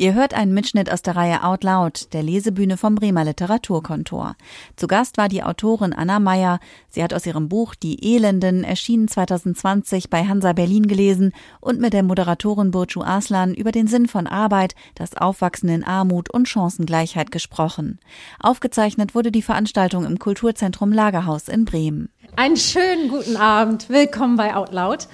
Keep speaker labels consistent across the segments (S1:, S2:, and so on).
S1: Ihr hört einen Mitschnitt aus der Reihe Out Loud, der Lesebühne vom Bremer Literaturkontor. Zu Gast war die Autorin Anna Meyer. Sie hat aus ihrem Buch Die Elenden, erschienen 2020 bei Hansa Berlin gelesen und mit der Moderatorin Burcu Aslan über den Sinn von Arbeit, das Aufwachsen in Armut und Chancengleichheit gesprochen. Aufgezeichnet wurde die Veranstaltung im Kulturzentrum Lagerhaus in Bremen.
S2: Einen schönen guten Abend. Willkommen bei Out Loud.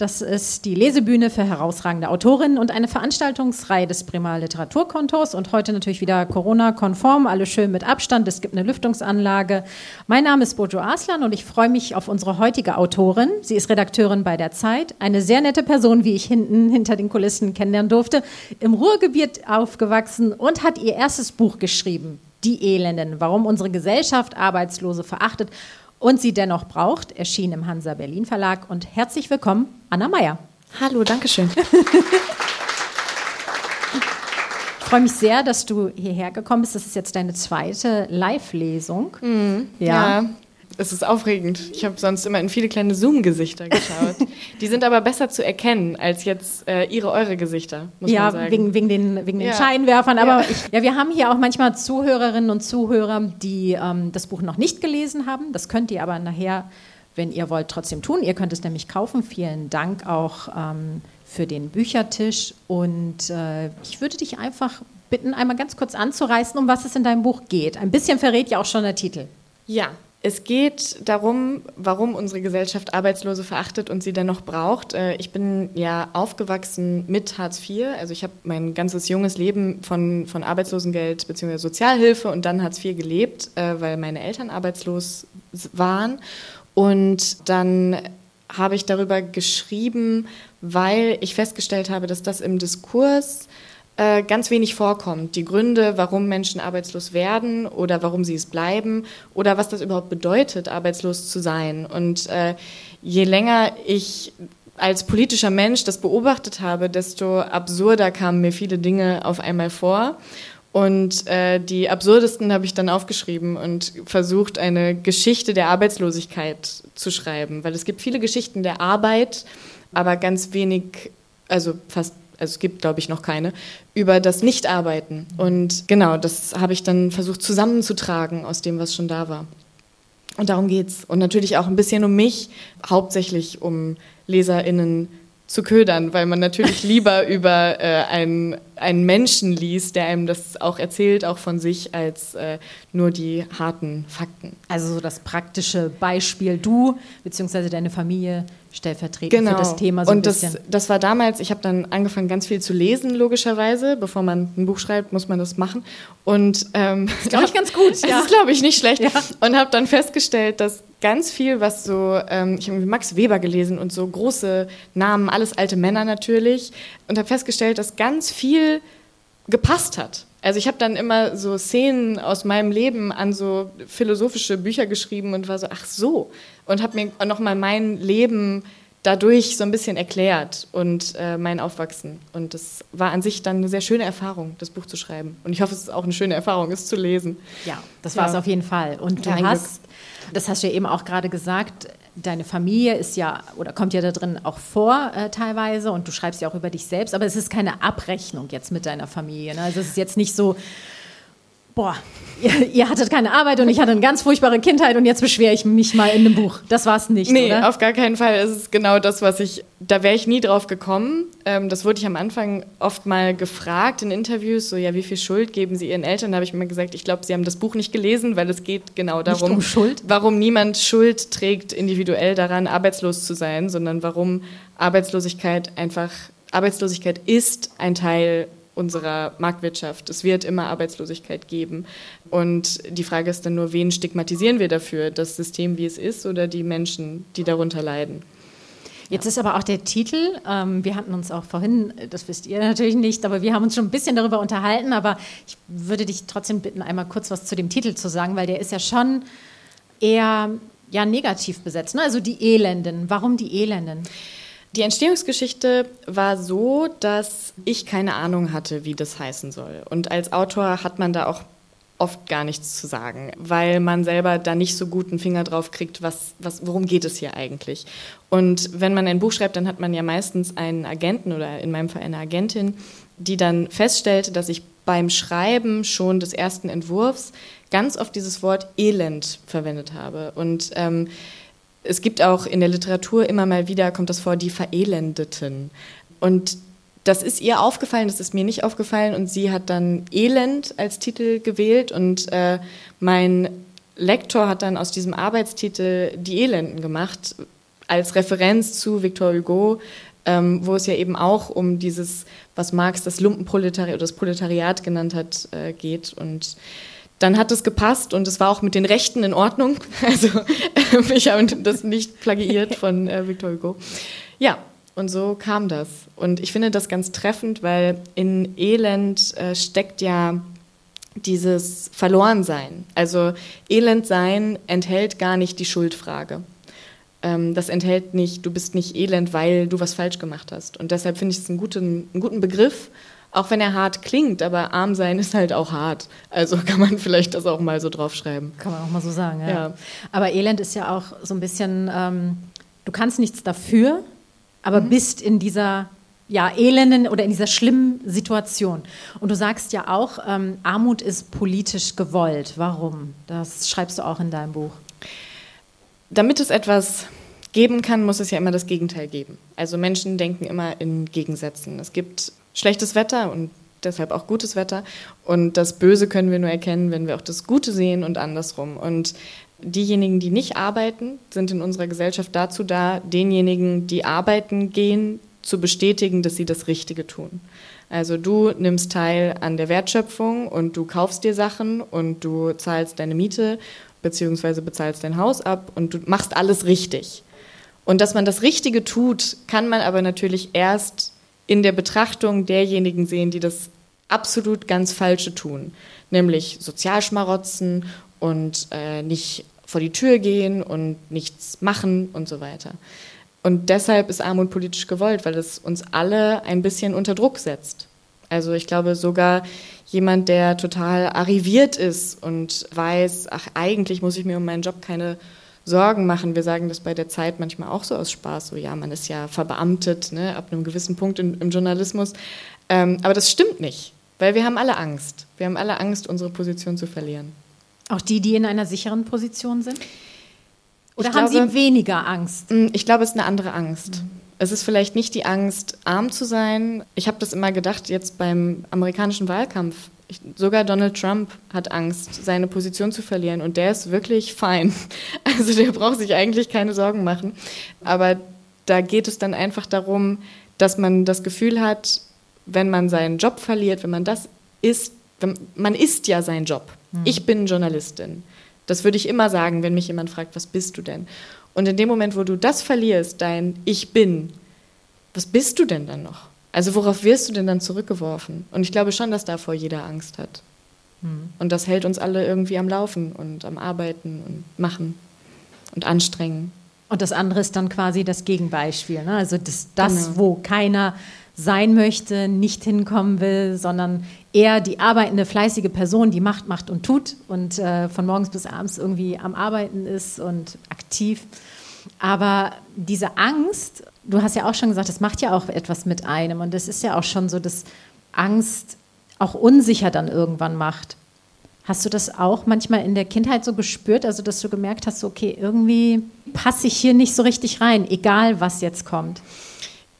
S2: Das ist die Lesebühne für herausragende Autorinnen und eine Veranstaltungsreihe des Bremer Literaturkontors und heute natürlich wieder Corona-konform, alles schön mit Abstand. Es gibt eine Lüftungsanlage. Mein Name ist Bojo Aslan und ich freue mich auf unsere heutige Autorin. Sie ist Redakteurin bei der Zeit, eine sehr nette Person, wie ich hinten hinter den Kulissen kennenlernen durfte, im Ruhrgebiet aufgewachsen und hat ihr erstes Buch geschrieben. Die Elenden, warum unsere Gesellschaft Arbeitslose verachtet und sie dennoch braucht, erschien im Hansa Berlin Verlag. Und herzlich willkommen, Anna Meyer.
S3: Hallo, danke schön.
S2: Ich freue mich sehr, dass du hierher gekommen bist. Das ist jetzt deine zweite Live-Lesung.
S3: Mhm, ja. ja. Es ist aufregend. Ich habe sonst immer in viele kleine Zoom-Gesichter geschaut. Die sind aber besser zu erkennen als jetzt äh, ihre, eure Gesichter, muss
S2: ja,
S3: man sagen.
S2: Wegen, wegen den, wegen den ja. Scheinwerfern. Aber ja. Ich, ja, wir haben hier auch manchmal Zuhörerinnen und Zuhörer, die ähm, das Buch noch nicht gelesen haben. Das könnt ihr aber nachher, wenn ihr wollt, trotzdem tun. Ihr könnt es nämlich kaufen. Vielen Dank auch ähm, für den Büchertisch. Und äh, ich würde dich einfach bitten, einmal ganz kurz anzureißen, um was es in deinem Buch geht. Ein bisschen verrät ja auch schon der Titel.
S3: Ja, es geht darum, warum unsere Gesellschaft Arbeitslose verachtet und sie dennoch braucht. Äh, ich bin ja aufgewachsen mit Hartz IV. Also ich habe mein ganzes junges Leben von, von Arbeitslosengeld bzw. Sozialhilfe und dann Hartz IV gelebt, äh, weil meine Eltern arbeitslos waren. Und dann habe ich darüber geschrieben, weil ich festgestellt habe, dass das im Diskurs äh, ganz wenig vorkommt. Die Gründe, warum Menschen arbeitslos werden oder warum sie es bleiben oder was das überhaupt bedeutet, arbeitslos zu sein. Und äh, je länger ich als politischer Mensch das beobachtet habe, desto absurder kamen mir viele Dinge auf einmal vor. Und äh, die absurdesten habe ich dann aufgeschrieben und versucht, eine Geschichte der Arbeitslosigkeit zu schreiben, weil es gibt viele Geschichten der Arbeit, aber ganz wenig, also fast also es gibt, glaube ich, noch keine, über das Nichtarbeiten. Und genau, das habe ich dann versucht zusammenzutragen aus dem, was schon da war. Und darum geht's. Und natürlich auch ein bisschen um mich, hauptsächlich um LeserInnen zu ködern, weil man natürlich lieber über äh, einen, einen Menschen liest, der einem das auch erzählt, auch von sich, als äh, nur die harten Fakten.
S2: Also so das praktische Beispiel, du bzw. deine Familie stellvertretend
S3: genau.
S2: für das Thema so
S3: und
S2: ein bisschen.
S3: Das, das war damals, ich habe dann angefangen, ganz viel zu lesen, logischerweise. Bevor man ein Buch schreibt, muss man das machen. Und ähm,
S2: glaube ich ganz gut.
S3: Ja. Das ist, glaube ich, nicht schlecht. Ja. Und habe dann festgestellt, dass ganz viel, was so, ähm, ich habe Max Weber gelesen und so große Namen, alles alte Männer natürlich. Und habe festgestellt, dass ganz viel gepasst hat. Also ich habe dann immer so Szenen aus meinem Leben an so philosophische Bücher geschrieben und war so, ach so. Und habe mir nochmal mein Leben dadurch so ein bisschen erklärt und äh, mein Aufwachsen. Und das war an sich dann eine sehr schöne Erfahrung, das Buch zu schreiben. Und ich hoffe, es ist auch eine schöne Erfahrung, es zu lesen.
S2: Ja, das war es auf jeden Fall. Und du ja, hast, das hast du ja eben auch gerade gesagt, deine Familie ist ja oder kommt ja da drin auch vor äh, teilweise und du schreibst ja auch über dich selbst, aber es ist keine Abrechnung jetzt mit deiner Familie. Ne? Also es ist jetzt nicht so, boah, ihr, ihr, hattet keine Arbeit und ich hatte eine ganz furchtbare Kindheit und jetzt beschwere ich mich mal in einem Buch. Das war es nicht,
S3: nee,
S2: oder?
S3: auf gar keinen Fall. Es ist genau das, was ich, da wäre ich nie drauf gekommen. Ähm, das wurde ich am Anfang oft mal gefragt in Interviews, so, ja, wie viel Schuld geben Sie Ihren Eltern? Da habe ich immer gesagt, ich glaube, Sie haben das Buch nicht gelesen, weil es geht genau darum,
S2: um Schuld?
S3: warum niemand Schuld trägt individuell daran, arbeitslos zu sein, sondern warum Arbeitslosigkeit einfach, Arbeitslosigkeit ist ein Teil unserer Marktwirtschaft. Es wird immer Arbeitslosigkeit geben. Und die Frage ist dann nur, wen stigmatisieren wir dafür? Das System, wie es ist, oder die Menschen, die darunter leiden?
S2: Jetzt ist aber auch der Titel, ähm, wir hatten uns auch vorhin, das wisst ihr natürlich nicht, aber wir haben uns schon ein bisschen darüber unterhalten, aber ich würde dich trotzdem bitten, einmal kurz was zu dem Titel zu sagen, weil der ist ja schon eher ja, negativ besetzt. Ne? Also die Elenden. Warum die Elenden?
S3: Die Entstehungsgeschichte war so, dass ich keine Ahnung hatte, wie das heißen soll. Und als Autor hat man da auch oft gar nichts zu sagen, weil man selber da nicht so gut einen Finger drauf kriegt, was, was, worum geht es hier eigentlich. Und wenn man ein Buch schreibt, dann hat man ja meistens einen Agenten oder in meinem Fall eine Agentin, die dann feststellte, dass ich beim Schreiben schon des ersten Entwurfs ganz oft dieses Wort Elend verwendet habe. Und ähm, es gibt auch in der Literatur immer mal wieder, kommt das vor, die Verelendeten. Und das ist ihr aufgefallen, das ist mir nicht aufgefallen und sie hat dann Elend als Titel gewählt und äh, mein Lektor hat dann aus diesem Arbeitstitel die Elenden gemacht, als Referenz zu Victor Hugo, ähm, wo es ja eben auch um dieses, was Marx das Lumpenproletariat oder das Proletariat genannt hat, äh, geht. Und dann hat es gepasst und es war auch mit den Rechten in Ordnung. Also ich habe das nicht plagiiert von äh, Victor Hugo. Ja, und so kam das. Und ich finde das ganz treffend, weil in Elend äh, steckt ja dieses Verlorensein. Also Elendsein enthält gar nicht die Schuldfrage. Ähm, das enthält nicht, du bist nicht elend, weil du was falsch gemacht hast. Und deshalb finde ich es einen guten, einen guten Begriff, auch wenn er hart klingt, aber arm sein ist halt auch hart. Also kann man vielleicht das auch mal so draufschreiben.
S2: Kann man auch mal so sagen, ja. ja. Aber Elend ist ja auch so ein bisschen, ähm, du kannst nichts dafür, aber mhm. bist in dieser ja, elenden oder in dieser schlimmen Situation. Und du sagst ja auch, ähm, Armut ist politisch gewollt. Warum? Das schreibst du auch in deinem Buch.
S3: Damit es etwas geben kann, muss es ja immer das Gegenteil geben. Also Menschen denken immer in Gegensätzen. Es gibt schlechtes Wetter und deshalb auch gutes Wetter. Und das Böse können wir nur erkennen, wenn wir auch das Gute sehen und andersrum. Und diejenigen, die nicht arbeiten, sind in unserer Gesellschaft dazu da, denjenigen, die arbeiten gehen, zu bestätigen, dass sie das Richtige tun. Also du nimmst teil an der Wertschöpfung und du kaufst dir Sachen und du zahlst deine Miete beziehungsweise bezahlst dein Haus ab und du machst alles richtig. Und dass man das Richtige tut, kann man aber natürlich erst in der Betrachtung derjenigen sehen, die das absolut ganz Falsche tun, nämlich Sozialschmarotzen und äh, nicht vor die Tür gehen und nichts machen und so weiter. Und deshalb ist Armut politisch gewollt, weil es uns alle ein bisschen unter Druck setzt. Also ich glaube sogar jemand, der total arriviert ist und weiß, ach eigentlich muss ich mir um meinen Job keine Sorgen machen. Wir sagen das bei der Zeit manchmal auch so aus Spaß, so ja, man ist ja verbeamtet ne, ab einem gewissen Punkt in, im Journalismus. Ähm, aber das stimmt nicht, weil wir haben alle Angst. Wir haben alle Angst, unsere Position zu verlieren.
S2: Auch die, die in einer sicheren Position sind? Oder ich haben glaube, Sie weniger Angst?
S3: Mm, ich glaube, es ist eine andere Angst. Mhm. Es ist vielleicht nicht die Angst, arm zu sein. Ich habe das immer gedacht, jetzt beim amerikanischen Wahlkampf. Ich, sogar Donald Trump hat Angst, seine Position zu verlieren. Und der ist wirklich fein. Also der braucht sich eigentlich keine Sorgen machen. Aber da geht es dann einfach darum, dass man das Gefühl hat, wenn man seinen Job verliert, wenn man das ist, man ist ja sein Job. Mhm. Ich bin Journalistin. Das würde ich immer sagen, wenn mich jemand fragt, was bist du denn? Und in dem Moment, wo du das verlierst, dein Ich bin, was bist du denn dann noch? Also worauf wirst du denn dann zurückgeworfen? Und ich glaube schon, dass davor jeder Angst hat. Mhm. Und das hält uns alle irgendwie am Laufen und am Arbeiten und Machen und Anstrengen.
S2: Und das andere ist dann quasi das Gegenbeispiel. Ne? Also das, das genau. wo keiner sein möchte, nicht hinkommen will, sondern eher die arbeitende, fleißige Person, die macht, macht und tut und äh, von morgens bis abends irgendwie am Arbeiten ist und aktiv. Aber diese Angst, du hast ja auch schon gesagt, das macht ja auch etwas mit einem und das ist ja auch schon so, dass Angst auch unsicher dann irgendwann macht. Hast du das auch manchmal in der Kindheit so gespürt, also dass du gemerkt hast, okay, irgendwie passe ich hier nicht so richtig rein, egal was jetzt kommt?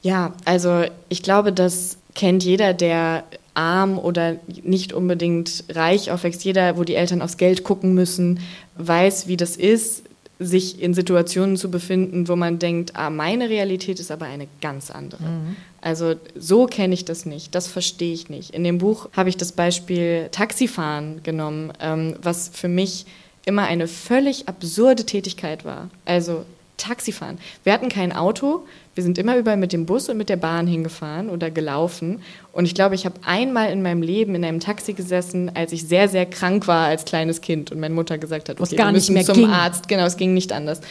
S3: Ja, also ich glaube, das kennt jeder, der arm oder nicht unbedingt reich aufwächst. Jeder, wo die Eltern aufs Geld gucken müssen, weiß, wie das ist, sich in Situationen zu befinden, wo man denkt, ah, meine Realität ist aber eine ganz andere. Mhm. Also so kenne ich das nicht, das verstehe ich nicht. In dem Buch habe ich das Beispiel Taxifahren genommen, ähm, was für mich immer eine völlig absurde Tätigkeit war. Also Taxifahren. Wir hatten kein Auto, wir sind immer überall mit dem Bus und mit der Bahn hingefahren oder gelaufen. Und ich glaube, ich habe einmal in meinem Leben in einem Taxi gesessen, als ich sehr, sehr krank war als kleines Kind und meine Mutter gesagt hat,
S2: okay, wir müssen
S3: zum
S2: ging.
S3: Arzt. Genau, es ging nicht anders.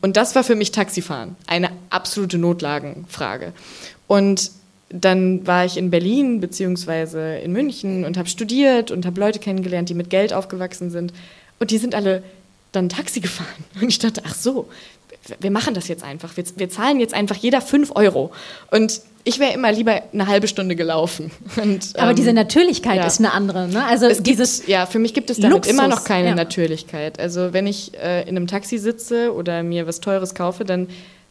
S3: Und das war für mich Taxifahren, eine absolute Notlagenfrage. Und dann war ich in Berlin beziehungsweise in München und habe studiert und habe Leute kennengelernt, die mit Geld aufgewachsen sind. Und die sind alle dann Taxi gefahren. Und ich dachte, ach so, wir machen das jetzt einfach. Wir, wir zahlen jetzt einfach jeder fünf Euro. Und ich wäre immer lieber eine halbe Stunde gelaufen. Und,
S2: Aber ähm, diese Natürlichkeit ja. ist eine andere. Ne?
S3: Also es dieses gibt, ja, für mich gibt es damit Luxus, immer noch keine ja. Natürlichkeit. Also wenn ich äh, in einem Taxi sitze oder mir was Teures kaufe, dann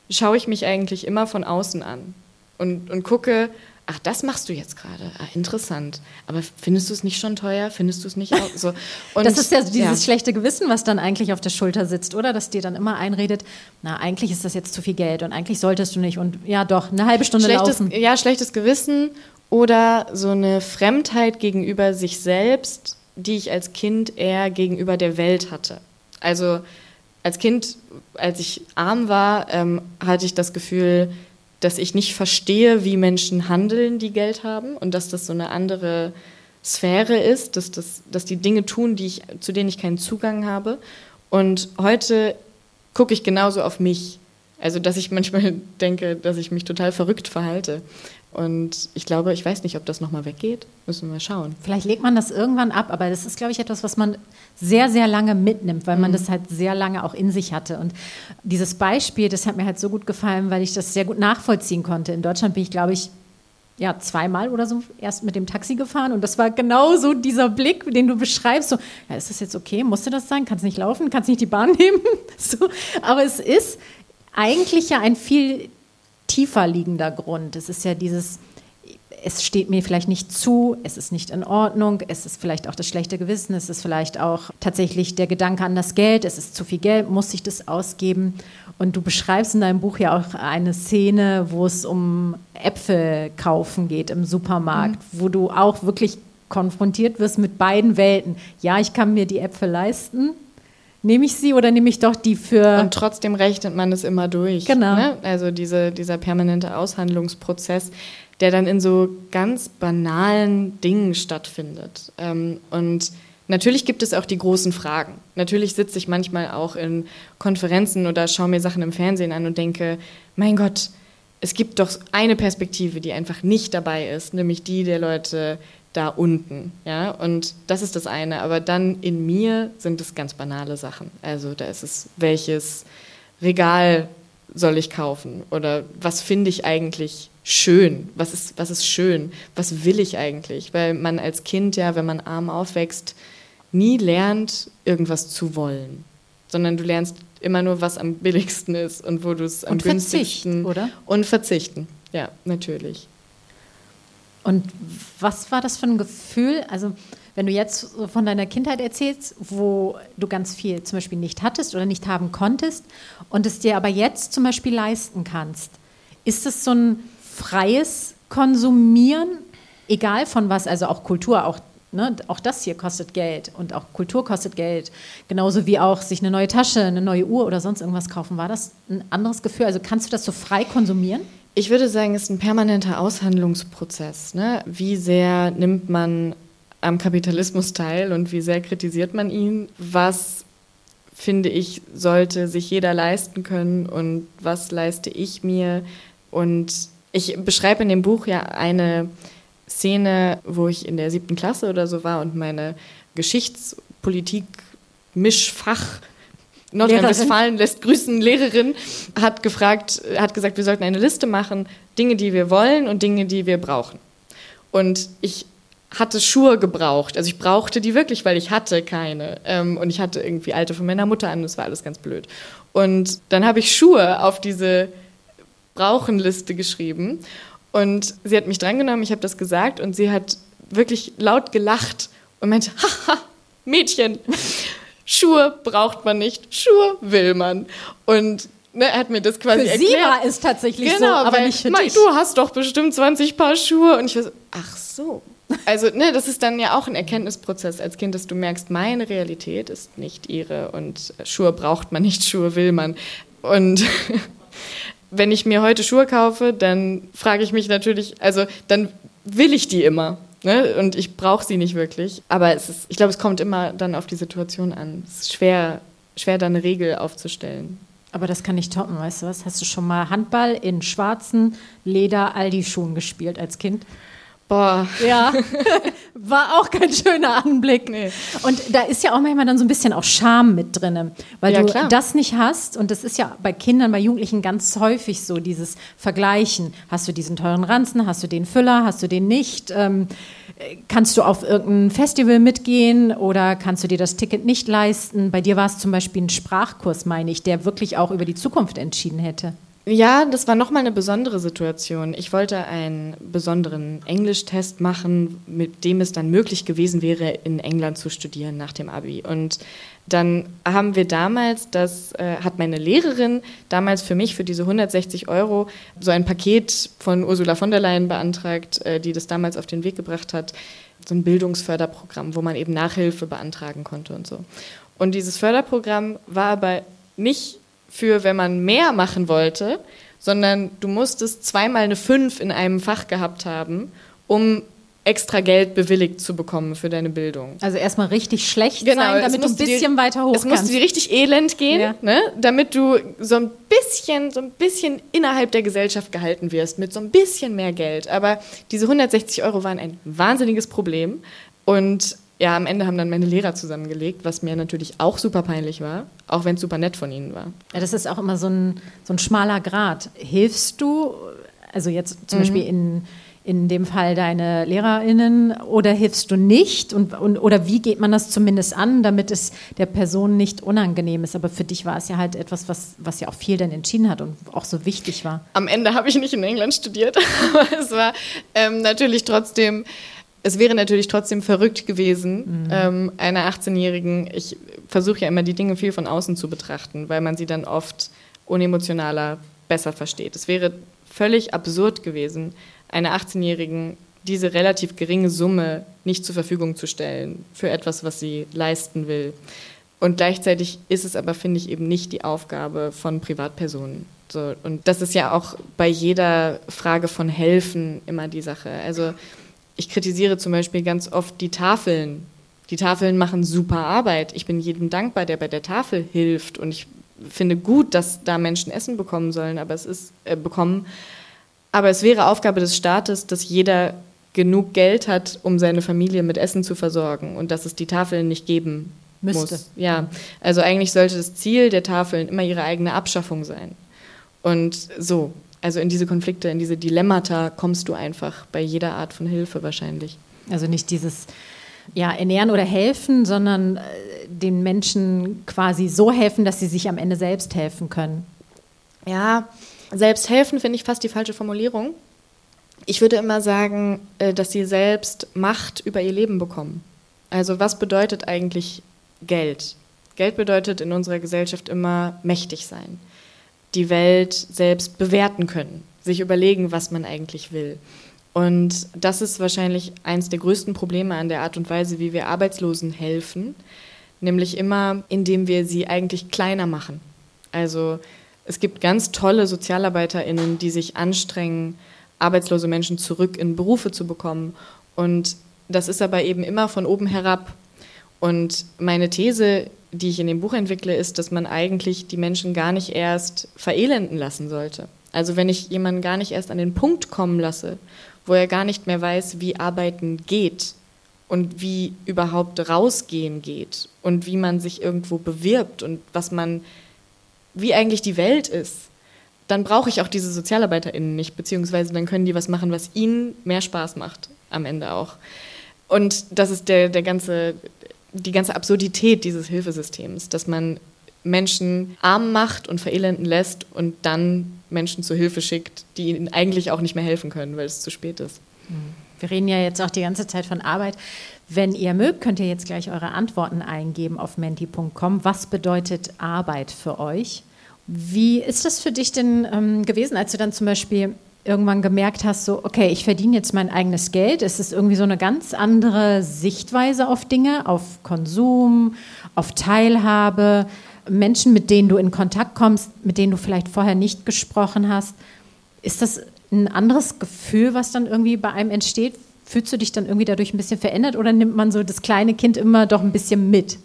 S3: schaue ich mich eigentlich immer von außen an und, und gucke, ach, das machst du jetzt gerade. Ah, interessant. Aber findest du es nicht schon teuer? Findest du es nicht auch so?
S2: Und, das ist ja dieses ja. schlechte Gewissen, was dann eigentlich auf der Schulter sitzt, oder? Dass dir dann immer einredet, na, eigentlich ist das jetzt zu viel Geld und eigentlich solltest du nicht und ja, doch, eine halbe Stunde
S3: schlechtes,
S2: laufen.
S3: Ja, schlechtes Gewissen oder so eine Fremdheit gegenüber sich selbst, die ich als Kind eher gegenüber der Welt hatte. Also als Kind, als ich arm war, ähm, hatte ich das Gefühl, dass ich nicht verstehe, wie Menschen handeln, die Geld haben und dass das so eine andere Sphäre ist, dass, das, dass die Dinge tun, die ich, zu denen ich keinen Zugang habe. Und heute gucke ich genauso auf mich. Also, dass ich manchmal denke, dass ich mich total verrückt verhalte. Und ich glaube, ich weiß nicht, ob das nochmal weggeht. Müssen wir schauen.
S2: Vielleicht legt man das irgendwann ab, aber das ist, glaube ich, etwas, was man sehr, sehr lange mitnimmt, weil man mhm. das halt sehr lange auch in sich hatte. Und dieses Beispiel, das hat mir halt so gut gefallen, weil ich das sehr gut nachvollziehen konnte. In Deutschland bin ich, glaube ich, ja, zweimal oder so erst mit dem Taxi gefahren und das war genau so dieser Blick, den du beschreibst, so, ja, ist das jetzt okay, musste das sein, kannst nicht laufen, kannst nicht die Bahn nehmen, so, aber es ist eigentlich ja ein viel tiefer liegender Grund. Es ist ja dieses, es steht mir vielleicht nicht zu, es ist nicht in Ordnung, es ist vielleicht auch das schlechte Gewissen, es ist vielleicht auch tatsächlich der Gedanke an das Geld, es ist zu viel Geld, muss ich das ausgeben? Und du beschreibst in deinem Buch ja auch eine Szene, wo es um Äpfel kaufen geht im Supermarkt, mhm. wo du auch wirklich konfrontiert wirst mit beiden Welten. Ja, ich kann mir die Äpfel leisten, Nehme ich sie oder nehme ich doch die für.
S3: Und trotzdem rechnet man es immer durch.
S2: Genau. Ne?
S3: Also diese, dieser permanente Aushandlungsprozess, der dann in so ganz banalen Dingen stattfindet. Ähm, und natürlich gibt es auch die großen Fragen. Natürlich sitze ich manchmal auch in Konferenzen oder schaue mir Sachen im Fernsehen an und denke, mein Gott, es gibt doch eine Perspektive, die einfach nicht dabei ist, nämlich die der Leute, da unten. Ja? Und das ist das eine. Aber dann in mir sind es ganz banale Sachen. Also da ist es, welches Regal soll ich kaufen? Oder was finde ich eigentlich schön? Was ist, was ist schön? Was will ich eigentlich? Weil man als Kind ja, wenn man arm aufwächst, nie lernt, irgendwas zu wollen. Sondern du lernst immer nur, was am billigsten ist und wo du es am und günstigsten.
S2: Verzichten, oder?
S3: Und verzichten, ja, natürlich.
S2: Und was war das für ein Gefühl? Also, wenn du jetzt von deiner Kindheit erzählst, wo du ganz viel zum Beispiel nicht hattest oder nicht haben konntest und es dir aber jetzt zum Beispiel leisten kannst, ist es so ein freies Konsumieren, egal von was, also auch Kultur, auch Ne, auch das hier kostet Geld und auch Kultur kostet Geld. Genauso wie auch sich eine neue Tasche, eine neue Uhr oder sonst irgendwas kaufen. War das ein anderes Gefühl? Also kannst du das so frei konsumieren?
S3: Ich würde sagen, es ist ein permanenter Aushandlungsprozess. Ne? Wie sehr nimmt man am Kapitalismus teil und wie sehr kritisiert man ihn? Was, finde ich, sollte sich jeder leisten können und was leiste ich mir? Und ich beschreibe in dem Buch ja eine Szene, wo ich in der siebten Klasse oder so war und meine Geschichtspolitik Mischfach Nordrhein-Westfalen lässt grüßen, Lehrerin hat gefragt, hat gesagt, wir sollten eine Liste machen, Dinge, die wir wollen und Dinge, die wir brauchen. Und ich hatte Schuhe gebraucht. Also ich brauchte die wirklich, weil ich hatte keine. Ähm, und ich hatte irgendwie alte von meiner Mutter an, das war alles ganz blöd. Und dann habe ich Schuhe auf diese Brauchenliste geschrieben. Und sie hat mich drangenommen, ich habe das gesagt und sie hat wirklich laut gelacht und meinte, haha, Mädchen, Schuhe braucht man nicht, Schuhe will man. Und ne, er hat mir das quasi
S2: für
S3: erklärt.
S2: Sie war es tatsächlich genau, so, aber nicht für dich.
S3: Du hast doch bestimmt 20 Paar Schuhe. Und ich war so, ach so. Also, ne, das ist dann ja auch ein Erkenntnisprozess als Kind, dass du merkst, meine Realität ist nicht ihre und Schuhe braucht man nicht, Schuhe will man. Und wenn ich mir heute Schuhe kaufe, dann frage ich mich natürlich, also dann will ich die immer. Ne? Und ich brauche sie nicht wirklich. Aber es ist, ich glaube, es kommt immer dann auf die Situation an. Es ist schwer, schwer da eine Regel aufzustellen.
S2: Aber das kann ich toppen, weißt du was? Hast du schon mal Handball in schwarzen Leder-Aldi-Schuhen gespielt als Kind? Boah. Ja, war auch kein schöner Anblick. Nee. Und da ist ja auch manchmal dann so ein bisschen auch Scham mit drin, weil ja, du klar. das nicht hast. Und das ist ja bei Kindern, bei Jugendlichen ganz häufig so, dieses Vergleichen. Hast du diesen teuren Ranzen, hast du den Füller, hast du den nicht? Ähm, kannst du auf irgendein Festival mitgehen oder kannst du dir das Ticket nicht leisten? Bei dir war es zum Beispiel ein Sprachkurs, meine ich, der wirklich auch über die Zukunft entschieden hätte.
S3: Ja, das war nochmal eine besondere Situation. Ich wollte einen besonderen Englischtest machen, mit dem es dann möglich gewesen wäre, in England zu studieren nach dem Abi. Und dann haben wir damals, das äh, hat meine Lehrerin damals für mich, für diese 160 Euro, so ein Paket von Ursula von der Leyen beantragt, äh, die das damals auf den Weg gebracht hat. So ein Bildungsförderprogramm, wo man eben Nachhilfe beantragen konnte und so. Und dieses Förderprogramm war aber nicht für, wenn man mehr machen wollte, sondern du musstest zweimal eine 5 in einem Fach gehabt haben, um extra Geld bewilligt zu bekommen für deine Bildung.
S2: Also erstmal richtig schlecht genau, sein, damit du ein bisschen dir, weiter hoch
S3: es kannst. Es musste dir richtig elend gehen, ja. ne, damit du so ein bisschen, so ein bisschen innerhalb der Gesellschaft gehalten wirst, mit so ein bisschen mehr Geld. Aber diese 160 Euro waren ein wahnsinniges Problem und ja, am Ende haben dann meine Lehrer zusammengelegt, was mir natürlich auch super peinlich war, auch wenn es super nett von ihnen war.
S2: Ja, das ist auch immer so ein, so ein schmaler Grad. Hilfst du, also jetzt zum mhm. Beispiel in, in dem Fall deine LehrerInnen, oder hilfst du nicht? Und, und, oder wie geht man das zumindest an, damit es der Person nicht unangenehm ist? Aber für dich war es ja halt etwas, was, was ja auch viel dann entschieden hat und auch so wichtig war.
S3: Am Ende habe ich nicht in England studiert, aber es war ähm, natürlich trotzdem es wäre natürlich trotzdem verrückt gewesen, mhm. ähm, einer 18-Jährigen, ich versuche ja immer die Dinge viel von außen zu betrachten, weil man sie dann oft unemotionaler besser versteht. Es wäre völlig absurd gewesen, einer 18-Jährigen diese relativ geringe Summe nicht zur Verfügung zu stellen für etwas, was sie leisten will. Und gleichzeitig ist es aber, finde ich, eben nicht die Aufgabe von Privatpersonen. So, und das ist ja auch bei jeder Frage von Helfen immer die Sache. Also ich kritisiere zum Beispiel ganz oft die Tafeln. Die Tafeln machen super Arbeit. Ich bin jedem dankbar, der bei der Tafel hilft. Und ich finde gut, dass da Menschen Essen bekommen sollen, aber es ist äh, bekommen. Aber es wäre Aufgabe des Staates, dass jeder genug Geld hat, um seine Familie mit Essen zu versorgen und dass es die Tafeln nicht geben Müsste. muss. Ja, also eigentlich sollte das Ziel der Tafeln immer ihre eigene Abschaffung sein. Und so, also in diese Konflikte, in diese Dilemmata kommst du einfach bei jeder Art von Hilfe wahrscheinlich.
S2: Also nicht dieses ja, ernähren oder helfen, sondern äh, den Menschen quasi so helfen, dass sie sich am Ende selbst helfen können.
S3: Ja, selbst helfen finde ich fast die falsche Formulierung. Ich würde immer sagen, äh, dass sie selbst Macht über ihr Leben bekommen. Also was bedeutet eigentlich Geld? Geld bedeutet in unserer Gesellschaft immer mächtig sein die Welt selbst bewerten können, sich überlegen, was man eigentlich will. Und das ist wahrscheinlich eines der größten Probleme an der Art und Weise, wie wir Arbeitslosen helfen, nämlich immer, indem wir sie eigentlich kleiner machen. Also es gibt ganz tolle Sozialarbeiterinnen, die sich anstrengen, arbeitslose Menschen zurück in Berufe zu bekommen. Und das ist aber eben immer von oben herab. Und meine These die ich in dem Buch entwickle, ist, dass man eigentlich die Menschen gar nicht erst verelenden lassen sollte. Also wenn ich jemanden gar nicht erst an den Punkt kommen lasse, wo er gar nicht mehr weiß, wie arbeiten geht und wie überhaupt rausgehen geht und wie man sich irgendwo bewirbt und was man, wie eigentlich die Welt ist, dann brauche ich auch diese SozialarbeiterInnen nicht, beziehungsweise dann können die was machen, was ihnen mehr Spaß macht, am Ende auch. Und das ist der, der ganze die ganze Absurdität dieses Hilfesystems, dass man Menschen arm macht und verelenden lässt und dann Menschen zur Hilfe schickt, die ihnen eigentlich auch nicht mehr helfen können, weil es zu spät ist.
S2: Wir reden ja jetzt auch die ganze Zeit von Arbeit. Wenn ihr mögt, könnt ihr jetzt gleich eure Antworten eingeben auf menti.com. Was bedeutet Arbeit für euch? Wie ist das für dich denn ähm, gewesen, als du dann zum Beispiel irgendwann gemerkt hast, so, okay, ich verdiene jetzt mein eigenes Geld. Es ist irgendwie so eine ganz andere Sichtweise auf Dinge, auf Konsum, auf Teilhabe, Menschen, mit denen du in Kontakt kommst, mit denen du vielleicht vorher nicht gesprochen hast. Ist das ein anderes Gefühl, was dann irgendwie bei einem entsteht? Fühlst du dich dann irgendwie dadurch ein bisschen verändert oder nimmt man so das kleine Kind immer doch ein bisschen mit?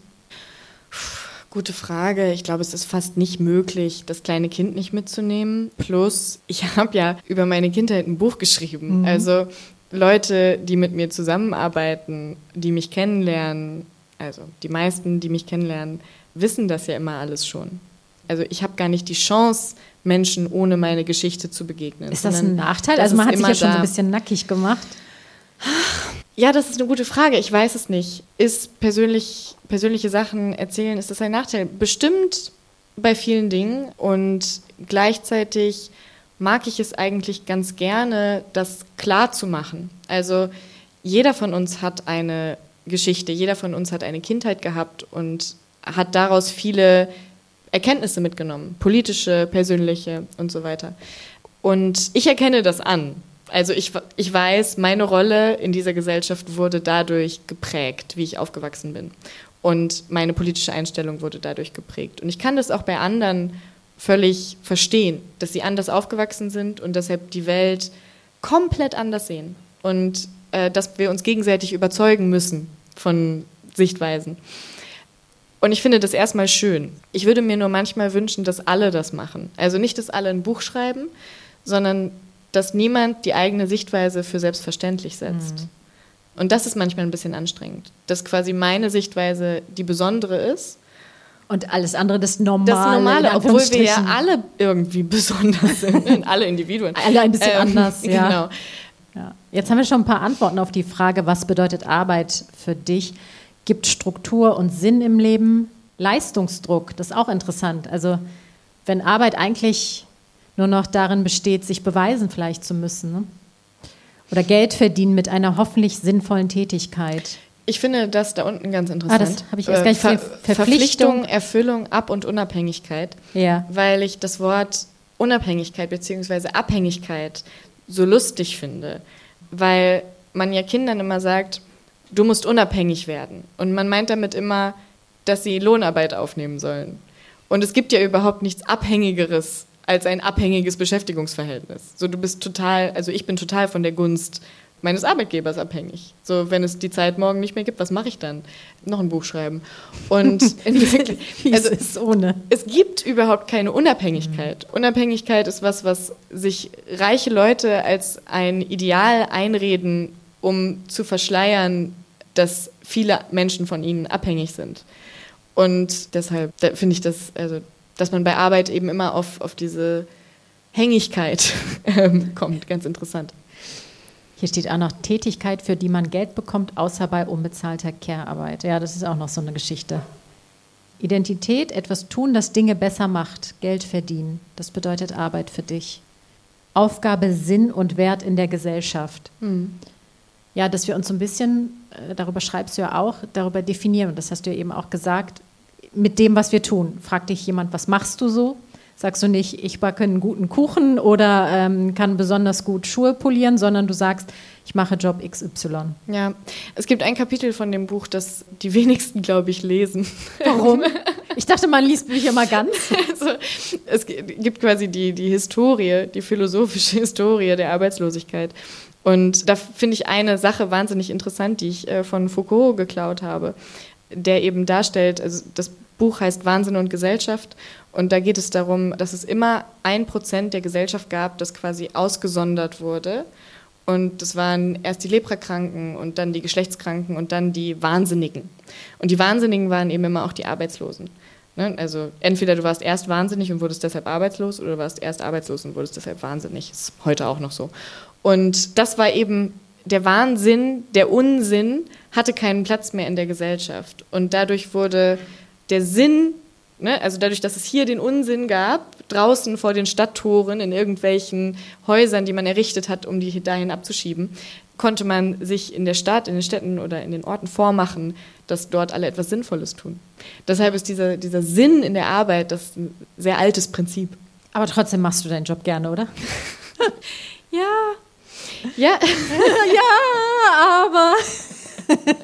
S3: Gute Frage. Ich glaube, es ist fast nicht möglich, das kleine Kind nicht mitzunehmen. Plus, ich habe ja über meine Kindheit ein Buch geschrieben. Mhm. Also Leute, die mit mir zusammenarbeiten, die mich kennenlernen, also die meisten, die mich kennenlernen, wissen das ja immer alles schon. Also ich habe gar nicht die Chance, Menschen ohne meine Geschichte zu begegnen.
S2: Ist das ein Nachteil? Also man hat sich ja schon so ein bisschen nackig gemacht.
S3: Ja, das ist eine gute Frage. Ich weiß es nicht. Ist persönlich, persönliche Sachen erzählen, ist das ein Nachteil? Bestimmt bei vielen Dingen und gleichzeitig mag ich es eigentlich ganz gerne, das klar zu machen. Also jeder von uns hat eine Geschichte, jeder von uns hat eine Kindheit gehabt und hat daraus viele Erkenntnisse mitgenommen, politische, persönliche und so weiter. Und ich erkenne das an. Also ich, ich weiß, meine Rolle in dieser Gesellschaft wurde dadurch geprägt, wie ich aufgewachsen bin. Und meine politische Einstellung wurde dadurch geprägt. Und ich kann das auch bei anderen völlig verstehen, dass sie anders aufgewachsen sind und deshalb die Welt komplett anders sehen. Und äh, dass wir uns gegenseitig überzeugen müssen von Sichtweisen. Und ich finde das erstmal schön. Ich würde mir nur manchmal wünschen, dass alle das machen. Also nicht, dass alle ein Buch schreiben, sondern dass niemand die eigene Sichtweise für selbstverständlich setzt. Mhm. Und das ist manchmal ein bisschen anstrengend, dass quasi meine Sichtweise die besondere ist.
S2: Und alles andere das Normale.
S3: Das Normale, obwohl wir ja alle irgendwie besonders sind, alle Individuen.
S2: Alle ein bisschen ähm, anders, ja. Genau. Ja. Jetzt haben wir schon ein paar Antworten auf die Frage, was bedeutet Arbeit für dich? Gibt Struktur und Sinn im Leben? Leistungsdruck, das ist auch interessant. Also wenn Arbeit eigentlich nur noch darin besteht, sich beweisen vielleicht zu müssen. Ne? Oder Geld verdienen mit einer hoffentlich sinnvollen Tätigkeit.
S3: Ich finde das da unten ganz interessant. Ah,
S2: das habe ich erst gar nicht Ver
S3: Verpflichtung, Verpflichtung, Erfüllung, Ab- und Unabhängigkeit.
S2: Ja.
S3: Weil ich das Wort Unabhängigkeit bzw. Abhängigkeit so lustig finde, weil man ja Kindern immer sagt, du musst unabhängig werden. Und man meint damit immer, dass sie Lohnarbeit aufnehmen sollen. Und es gibt ja überhaupt nichts Abhängigeres als ein abhängiges Beschäftigungsverhältnis. So, du bist total, also ich bin total von der Gunst meines Arbeitgebers abhängig. So, wenn es die Zeit morgen nicht mehr gibt, was mache ich dann? Noch ein Buch schreiben. Und
S2: also, ist ohne.
S3: es gibt überhaupt keine Unabhängigkeit. Mhm. Unabhängigkeit ist was, was sich reiche Leute als ein Ideal einreden, um zu verschleiern, dass viele Menschen von ihnen abhängig sind. Und deshalb finde ich das, also, dass man bei Arbeit eben immer auf, auf diese Hängigkeit ähm, kommt, ganz interessant.
S2: Hier steht auch noch Tätigkeit, für die man Geld bekommt, außer bei unbezahlter Care-Arbeit. Ja, das ist auch noch so eine Geschichte. Identität, etwas tun, das Dinge besser macht, Geld verdienen. Das bedeutet Arbeit für dich. Aufgabe, Sinn und Wert in der Gesellschaft. Mhm. Ja, dass wir uns so ein bisschen, äh, darüber schreibst du ja auch, darüber definieren. Und das hast du ja eben auch gesagt, mit dem, was wir tun. Fragt dich jemand, was machst du so? sagst du nicht, ich backe einen guten Kuchen oder ähm, kann besonders gut Schuhe polieren, sondern du sagst, ich mache Job XY.
S3: Ja, es gibt ein Kapitel von dem Buch, das die wenigsten, glaube ich, lesen.
S2: Warum? Ich dachte, man liest Bücher mal ganz.
S3: Also, es gibt quasi die, die Historie, die philosophische Historie der Arbeitslosigkeit. Und da finde ich eine Sache wahnsinnig interessant, die ich äh, von Foucault geklaut habe, der eben darstellt, also das Buch heißt Wahnsinn und Gesellschaft und da geht es darum, dass es immer ein Prozent der Gesellschaft gab, das quasi ausgesondert wurde. Und das waren erst die Leprakranken und dann die Geschlechtskranken und dann die Wahnsinnigen. Und die Wahnsinnigen waren eben immer auch die Arbeitslosen. Ne? Also entweder du warst erst wahnsinnig und wurdest deshalb arbeitslos oder du warst erst arbeitslos und wurdest deshalb wahnsinnig. Ist heute auch noch so. Und das war eben der Wahnsinn, der Unsinn hatte keinen Platz mehr in der Gesellschaft. Und dadurch wurde der Sinn Ne? Also dadurch, dass es hier den Unsinn gab, draußen vor den Stadttoren, in irgendwelchen Häusern, die man errichtet hat, um die dahin abzuschieben, konnte man sich in der Stadt, in den Städten oder in den Orten vormachen, dass dort alle etwas Sinnvolles tun. Deshalb ist dieser, dieser Sinn in der Arbeit das ein sehr altes Prinzip.
S2: Aber trotzdem machst du deinen Job gerne, oder?
S3: ja. Ja.
S2: ja, aber.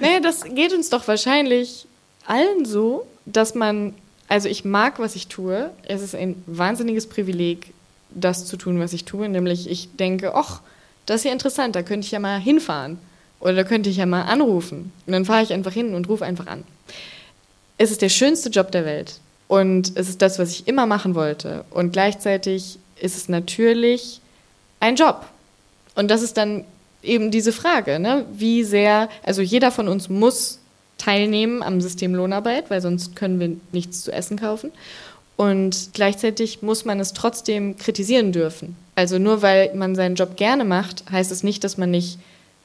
S3: naja, das geht uns doch wahrscheinlich allen so, dass man, also ich mag, was ich tue. Es ist ein wahnsinniges Privileg, das zu tun, was ich tue. Nämlich ich denke, ach, das ist ja interessant, da könnte ich ja mal hinfahren. Oder da könnte ich ja mal anrufen. Und dann fahre ich einfach hin und rufe einfach an. Es ist der schönste Job der Welt. Und es ist das, was ich immer machen wollte. Und gleichzeitig ist es natürlich ein Job. Und das ist dann eben diese Frage, ne? wie sehr, also jeder von uns muss teilnehmen am System Lohnarbeit, weil sonst können wir nichts zu essen kaufen. Und gleichzeitig muss man es trotzdem kritisieren dürfen. Also nur weil man seinen Job gerne macht, heißt es nicht, dass man nicht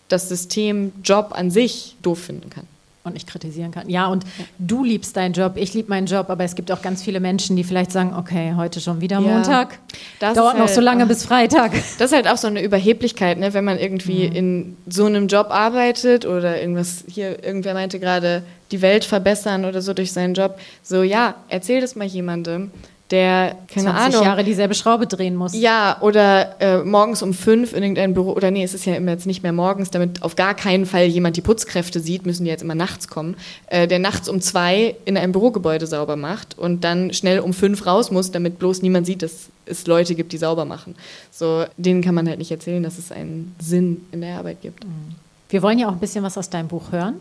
S3: das System Job an sich doof finden kann
S2: und nicht kritisieren kann. Ja, und du liebst deinen Job, ich liebe meinen Job, aber es gibt auch ganz viele Menschen, die vielleicht sagen, okay, heute schon wieder ja, Montag, dauert noch halt, so lange bis Freitag.
S3: Das ist halt auch so eine Überheblichkeit, ne? wenn man irgendwie mhm. in so einem Job arbeitet oder irgendwas, hier, irgendwer meinte gerade, die Welt verbessern oder so durch seinen Job. So, ja, erzähl das mal jemandem der, keine 20 Ahnung.
S2: Jahre dieselbe Schraube drehen muss.
S3: Ja, oder äh, morgens um fünf in irgendein Büro, oder nee, es ist ja immer jetzt nicht mehr morgens, damit auf gar keinen Fall jemand die Putzkräfte sieht, müssen die jetzt immer nachts kommen, äh, der nachts um zwei in einem Bürogebäude sauber macht und dann schnell um fünf raus muss, damit bloß niemand sieht, dass es Leute gibt, die sauber machen. So, denen kann man halt nicht erzählen, dass es einen Sinn in der Arbeit gibt. Mhm.
S2: Wir wollen ja auch ein bisschen was aus deinem Buch hören.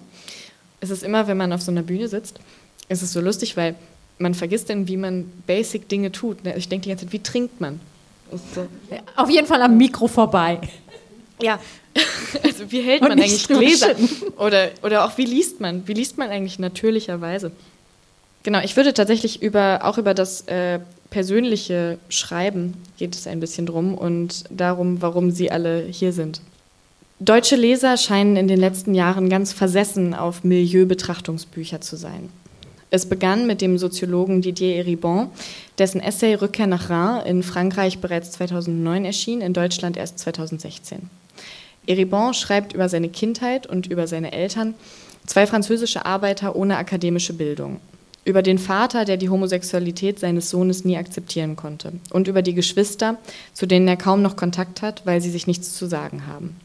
S3: Es ist immer, wenn man auf so einer Bühne sitzt, ist es so lustig, weil man vergisst dann, wie man basic Dinge tut. Ne? Ich denke die ganze Zeit, wie trinkt man?
S2: So. Auf jeden Fall am Mikro vorbei.
S3: Ja, also wie hält man eigentlich Gläser? Oder, oder auch wie liest man? Wie liest man eigentlich natürlicherweise? Genau, ich würde tatsächlich über, auch über das äh, persönliche Schreiben geht es ein bisschen drum und darum, warum Sie alle hier sind. Deutsche Leser scheinen in den letzten Jahren ganz versessen auf Milieubetrachtungsbücher zu sein. Es begann mit dem Soziologen Didier Eribon, dessen Essay Rückkehr nach Rhin in Frankreich bereits 2009 erschien, in Deutschland erst 2016. Eribon schreibt über seine Kindheit und über seine Eltern, zwei französische Arbeiter ohne akademische Bildung, über den Vater, der die Homosexualität seines Sohnes nie akzeptieren konnte, und über die Geschwister, zu denen er kaum noch Kontakt hat, weil sie sich nichts zu sagen haben.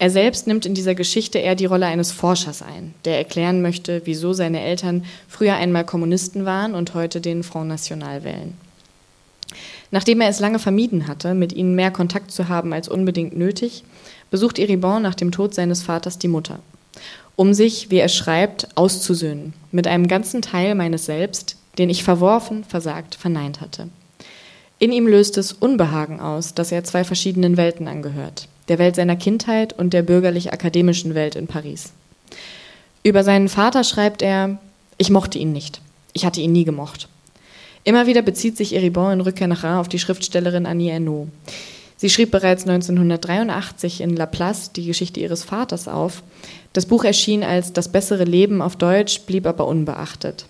S3: Er selbst nimmt in dieser Geschichte eher die Rolle eines Forschers ein, der erklären möchte, wieso seine Eltern früher einmal Kommunisten waren und heute den Front National wählen. Nachdem er es lange vermieden hatte, mit ihnen mehr Kontakt zu haben als unbedingt nötig, besucht Eribon nach dem Tod seines Vaters die Mutter, um sich, wie er schreibt, auszusöhnen, mit einem ganzen Teil meines Selbst, den ich verworfen, versagt, verneint hatte. In ihm löst es Unbehagen aus, dass er zwei verschiedenen Welten angehört, der Welt seiner Kindheit und der bürgerlich-akademischen Welt in Paris. Über seinen Vater schreibt er, ich mochte ihn nicht. Ich hatte ihn nie gemocht. Immer wieder bezieht sich Eribon in Rückkehr nach Rhin auf die Schriftstellerin Annie Ernaux. Sie schrieb bereits 1983 in La Place die Geschichte ihres Vaters auf. Das Buch erschien als Das bessere Leben auf Deutsch, blieb aber unbeachtet.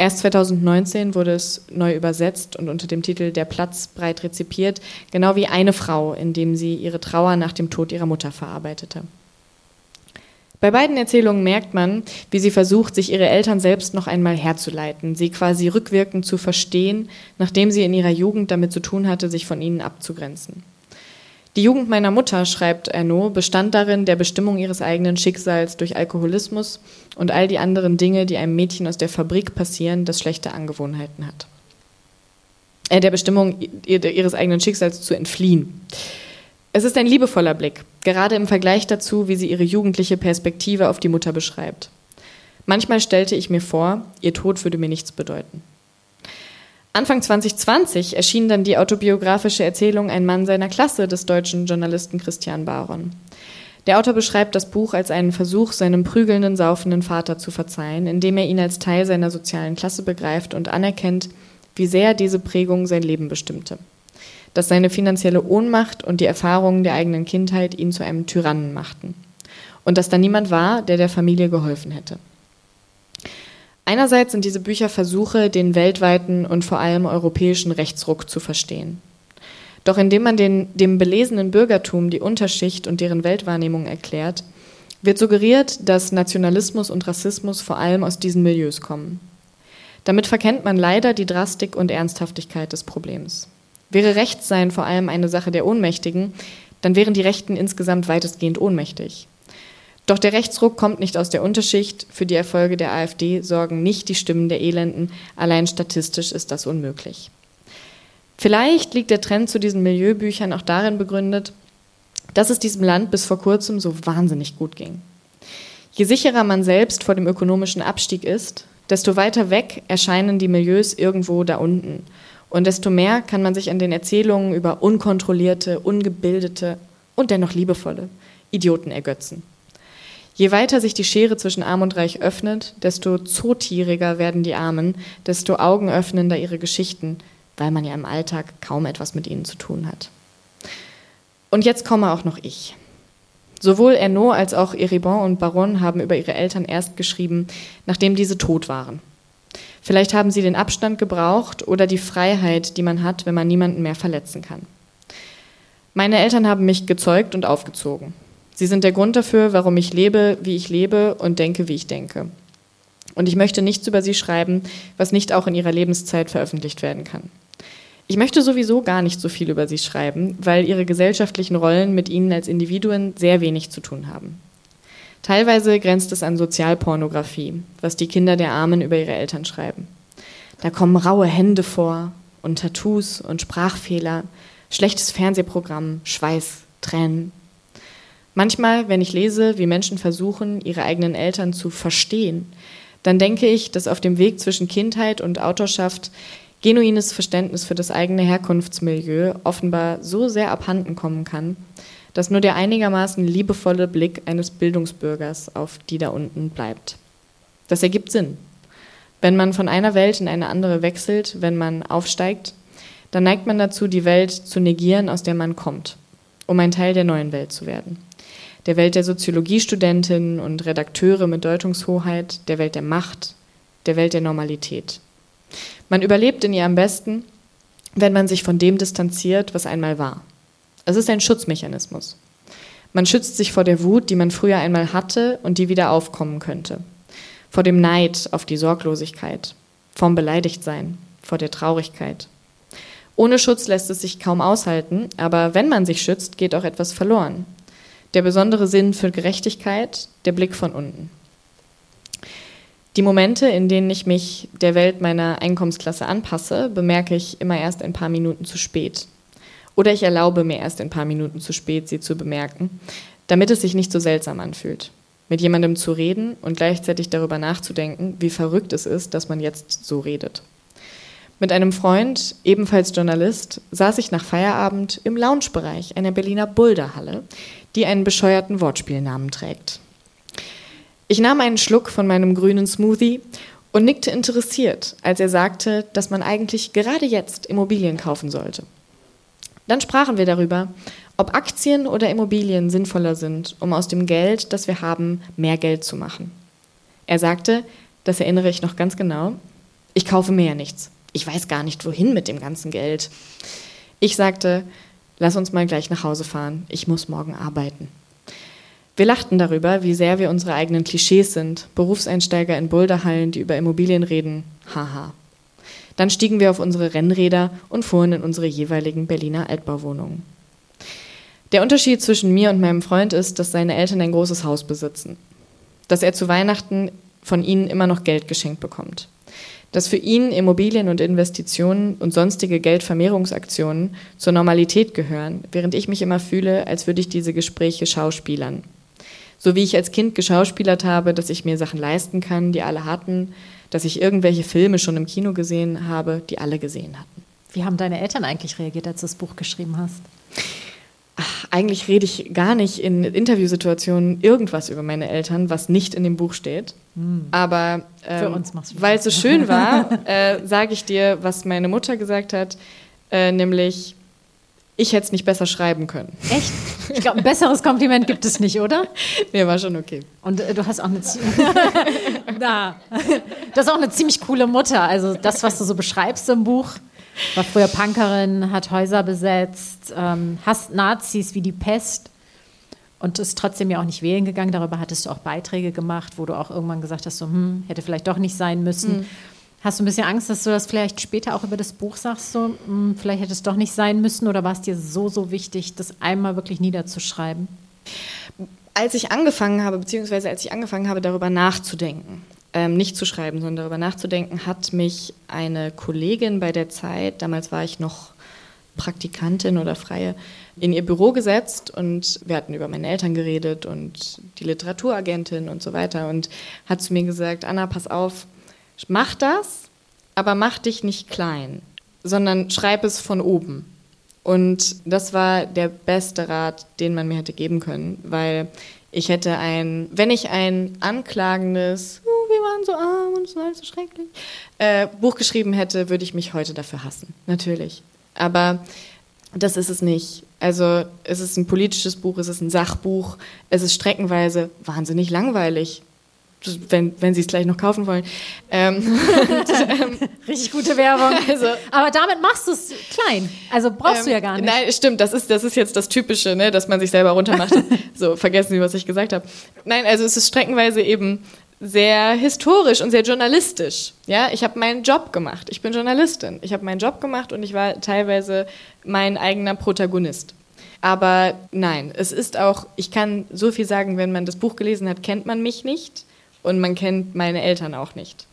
S3: Erst 2019 wurde es neu übersetzt und unter dem Titel Der Platz breit rezipiert, genau wie eine Frau, indem sie ihre Trauer nach dem Tod ihrer Mutter verarbeitete. Bei beiden Erzählungen merkt man, wie sie versucht, sich ihre Eltern selbst noch einmal herzuleiten, sie quasi rückwirkend zu verstehen, nachdem sie in ihrer Jugend damit zu tun hatte, sich von ihnen abzugrenzen. Die Jugend meiner Mutter, schreibt Ernaud, bestand darin, der Bestimmung ihres eigenen Schicksals durch Alkoholismus und all die anderen Dinge, die einem Mädchen aus der Fabrik passieren, das schlechte Angewohnheiten hat. Äh, der Bestimmung ihres eigenen Schicksals zu entfliehen. Es ist ein liebevoller Blick, gerade im Vergleich dazu, wie sie ihre jugendliche Perspektive auf die Mutter beschreibt. Manchmal stellte ich mir vor, ihr Tod würde mir nichts bedeuten. Anfang 2020 erschien dann die autobiografische Erzählung Ein Mann seiner Klasse des deutschen Journalisten Christian Baron. Der Autor beschreibt das Buch als einen Versuch, seinem prügelnden, saufenden Vater zu verzeihen, indem er ihn als Teil seiner sozialen Klasse begreift und anerkennt, wie sehr diese Prägung sein Leben bestimmte. Dass seine finanzielle Ohnmacht und die Erfahrungen der eigenen Kindheit ihn zu einem Tyrannen machten. Und dass da niemand war, der der Familie geholfen hätte. Einerseits sind diese Bücher Versuche, den weltweiten und vor allem europäischen Rechtsruck zu verstehen. Doch indem man den, dem belesenen Bürgertum die Unterschicht und deren Weltwahrnehmung erklärt, wird suggeriert, dass Nationalismus und Rassismus vor allem aus diesen Milieus kommen. Damit verkennt man leider die Drastik und Ernsthaftigkeit des Problems. Wäre Rechtssein vor allem eine Sache der Ohnmächtigen, dann wären die Rechten insgesamt weitestgehend ohnmächtig. Doch der Rechtsruck kommt nicht aus der Unterschicht. Für die Erfolge der AfD sorgen nicht die Stimmen der Elenden. Allein statistisch ist das unmöglich. Vielleicht liegt der Trend zu diesen Milieubüchern auch darin begründet, dass es diesem Land bis vor kurzem so wahnsinnig gut ging. Je sicherer man selbst vor dem ökonomischen Abstieg ist, desto weiter weg erscheinen die Milieus irgendwo da unten. Und desto mehr kann man sich an den Erzählungen über unkontrollierte, ungebildete und dennoch liebevolle, Idioten ergötzen. Je weiter sich die Schere zwischen Arm und Reich öffnet, desto zotieriger werden die Armen, desto augenöffnender ihre Geschichten, weil man ja im Alltag kaum etwas mit ihnen zu tun hat. Und jetzt komme auch noch ich. Sowohl Ernaud als auch Eribon und Baron haben über ihre Eltern erst geschrieben, nachdem diese tot waren. Vielleicht haben sie den Abstand gebraucht oder die Freiheit, die man hat, wenn man niemanden mehr verletzen kann. Meine Eltern haben mich gezeugt und aufgezogen. Sie sind der Grund dafür, warum ich lebe, wie ich lebe und denke, wie ich denke. Und ich möchte nichts über sie schreiben, was nicht auch in ihrer Lebenszeit veröffentlicht werden kann. Ich möchte sowieso gar nicht so viel über sie schreiben, weil ihre gesellschaftlichen Rollen mit ihnen als Individuen sehr wenig zu tun haben. Teilweise grenzt es an Sozialpornografie, was die Kinder der Armen über ihre Eltern schreiben. Da kommen raue Hände vor und Tattoos und Sprachfehler, schlechtes Fernsehprogramm, Schweiß, Tränen. Manchmal, wenn ich lese, wie Menschen versuchen, ihre eigenen Eltern zu verstehen, dann denke ich, dass auf dem Weg zwischen Kindheit und Autorschaft genuines Verständnis für das eigene Herkunftsmilieu offenbar so sehr abhanden kommen kann, dass nur der einigermaßen liebevolle Blick eines Bildungsbürgers auf die da unten bleibt. Das ergibt Sinn. Wenn man von einer Welt in eine andere wechselt, wenn man aufsteigt, dann neigt man dazu, die Welt zu negieren, aus der man kommt, um ein Teil der neuen Welt zu werden. Der Welt der Soziologiestudentinnen und Redakteure mit Deutungshoheit, der Welt der Macht, der Welt der Normalität. Man überlebt in ihr am besten, wenn man sich von dem distanziert, was einmal war. Es ist ein Schutzmechanismus. Man schützt sich vor der Wut, die man früher einmal hatte und die wieder aufkommen könnte. Vor dem Neid auf die Sorglosigkeit, vom Beleidigtsein, vor der Traurigkeit. Ohne Schutz lässt es sich kaum aushalten, aber wenn man sich schützt, geht auch etwas verloren. Der besondere Sinn für Gerechtigkeit, der Blick von unten. Die Momente, in denen ich mich der Welt meiner Einkommensklasse anpasse, bemerke ich immer erst ein paar Minuten zu spät. Oder ich erlaube mir erst ein paar Minuten zu spät, sie zu bemerken, damit es sich nicht so seltsam anfühlt. Mit jemandem zu reden und gleichzeitig darüber nachzudenken, wie verrückt es ist, dass man jetzt so redet. Mit einem Freund, ebenfalls Journalist, saß ich nach Feierabend im Loungebereich einer Berliner Boulderhalle, die einen bescheuerten Wortspielnamen trägt. Ich nahm einen Schluck von meinem grünen Smoothie und nickte interessiert, als er sagte, dass man eigentlich gerade jetzt Immobilien kaufen sollte. Dann sprachen wir darüber, ob Aktien oder Immobilien sinnvoller sind, um aus dem Geld, das wir haben, mehr Geld zu machen. Er sagte, das erinnere ich noch ganz genau, ich kaufe mir ja nichts. Ich weiß gar nicht, wohin mit dem ganzen Geld. Ich sagte, lass uns mal gleich nach Hause fahren, ich muss morgen arbeiten. Wir lachten darüber, wie sehr wir unsere eigenen Klischees sind, Berufseinsteiger in Boulderhallen, die über Immobilien reden. Haha. Dann stiegen wir auf unsere Rennräder und fuhren in unsere jeweiligen Berliner Altbauwohnungen. Der Unterschied zwischen mir und meinem Freund ist, dass seine Eltern ein großes Haus besitzen. Dass er zu Weihnachten von ihnen immer noch Geld geschenkt bekommt. Dass für ihn Immobilien und Investitionen und sonstige Geldvermehrungsaktionen zur Normalität gehören, während ich mich immer fühle, als würde ich diese Gespräche schauspielern. So wie ich als Kind geschauspielert habe, dass ich mir Sachen leisten kann, die alle hatten, dass ich irgendwelche Filme schon im Kino gesehen habe, die alle gesehen hatten.
S2: Wie haben deine Eltern eigentlich reagiert, als du das Buch geschrieben hast?
S3: Eigentlich rede ich gar nicht in Interviewsituationen irgendwas über meine Eltern, was nicht in dem Buch steht. Hm. Aber ähm, weil es so schön war, äh, sage ich dir, was meine Mutter gesagt hat, äh, nämlich ich hätte es nicht besser schreiben können.
S2: Echt? Ich glaube, ein besseres Kompliment gibt es nicht, oder?
S3: Nee, war schon okay.
S2: Und äh, du hast auch eine, Na, du hast auch eine ziemlich coole Mutter. Also das, was du so beschreibst im Buch, war früher Punkerin, hat Häuser besetzt, ähm, hasst Nazis wie die Pest und ist trotzdem ja auch nicht wählen gegangen. Darüber hattest du auch Beiträge gemacht, wo du auch irgendwann gesagt hast, so, hm, hätte vielleicht doch nicht sein müssen. Mhm. Hast du ein bisschen Angst, dass du das vielleicht später auch über das Buch sagst, so, hm, vielleicht hätte es doch nicht sein müssen oder war es dir so, so wichtig, das einmal wirklich niederzuschreiben?
S3: Als ich angefangen habe, beziehungsweise als ich angefangen habe, darüber nachzudenken, ähm, nicht zu schreiben, sondern darüber nachzudenken, hat mich eine Kollegin bei der Zeit, damals war ich noch Praktikantin oder Freie, in ihr Büro gesetzt und wir hatten über meine Eltern geredet und die Literaturagentin und so weiter und hat zu mir gesagt, Anna, pass auf, Mach das, aber mach dich nicht klein, sondern schreib es von oben. Und das war der beste Rat, den man mir hätte geben können, weil ich hätte ein, wenn ich ein anklagendes, wir waren so arm und es war alles so schrecklich, äh, Buch geschrieben hätte, würde ich mich heute dafür hassen. Natürlich. Aber das ist es nicht. Also es ist ein politisches Buch, es ist ein Sachbuch, es ist streckenweise wahnsinnig langweilig wenn, wenn Sie es gleich noch kaufen wollen. Ähm,
S2: und, ähm, Richtig gute Werbung. Also, Aber damit machst du es klein. Also brauchst ähm, du ja gar nicht.
S3: Nein, stimmt. Das ist, das ist jetzt das Typische, ne, dass man sich selber runtermacht. so, vergessen Sie, was ich gesagt habe. Nein, also es ist streckenweise eben sehr historisch und sehr journalistisch. Ja, ich habe meinen Job gemacht. Ich bin Journalistin. Ich habe meinen Job gemacht und ich war teilweise mein eigener Protagonist. Aber nein, es ist auch, ich kann so viel sagen, wenn man das Buch gelesen hat, kennt man mich nicht. Und man kennt meine Eltern auch nicht,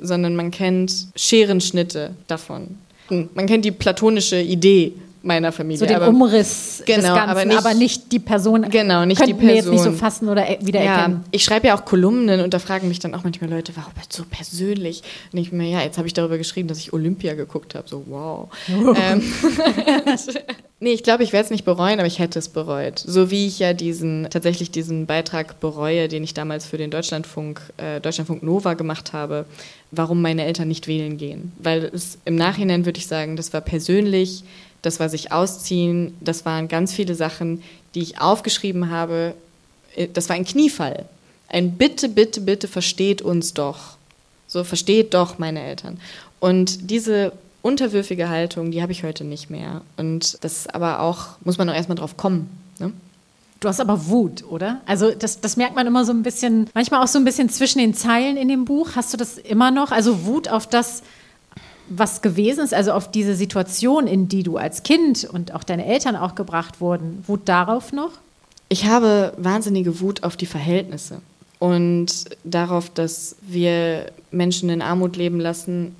S3: sondern man kennt Scherenschnitte davon. Man kennt die platonische Idee meiner Familie.
S2: So den aber, Umriss genau, des Ganzen, aber nicht, aber nicht, die Person.
S3: Genau, nicht die Person.
S2: jetzt nicht so fassen oder e- wiedererkennen.
S3: Ja, ich schreibe ja auch Kolumnen und da fragen mich dann auch manchmal Leute, warum so persönlich? Und ich mir, ja, jetzt habe ich darüber geschrieben, dass ich Olympia geguckt habe. So, wow. Oh. Ähm, Nee, ich glaube, ich werde es nicht bereuen, aber ich hätte es bereut. So wie ich ja diesen, tatsächlich diesen Beitrag bereue, den ich damals für den Deutschlandfunk, äh, Deutschlandfunk Nova gemacht habe, warum meine Eltern nicht wählen gehen. Weil es im Nachhinein würde ich sagen, das war persönlich, das war sich ausziehen, das waren ganz viele Sachen, die ich aufgeschrieben habe. Äh, das war ein Kniefall. Ein Bitte, bitte, bitte versteht uns doch. So versteht doch meine Eltern. Und diese unterwürfige Haltung, die habe ich heute nicht mehr. Und das aber auch, muss man auch erstmal drauf kommen. Ne?
S2: Du hast aber Wut, oder? Also das, das merkt man immer so ein bisschen, manchmal auch so ein bisschen zwischen den Zeilen in dem Buch. Hast du das immer noch? Also Wut auf das, was gewesen ist, also auf diese Situation, in die du als Kind und auch deine Eltern auch gebracht wurden. Wut darauf noch?
S3: Ich habe wahnsinnige Wut auf die Verhältnisse und darauf, dass wir Menschen in Armut leben lassen,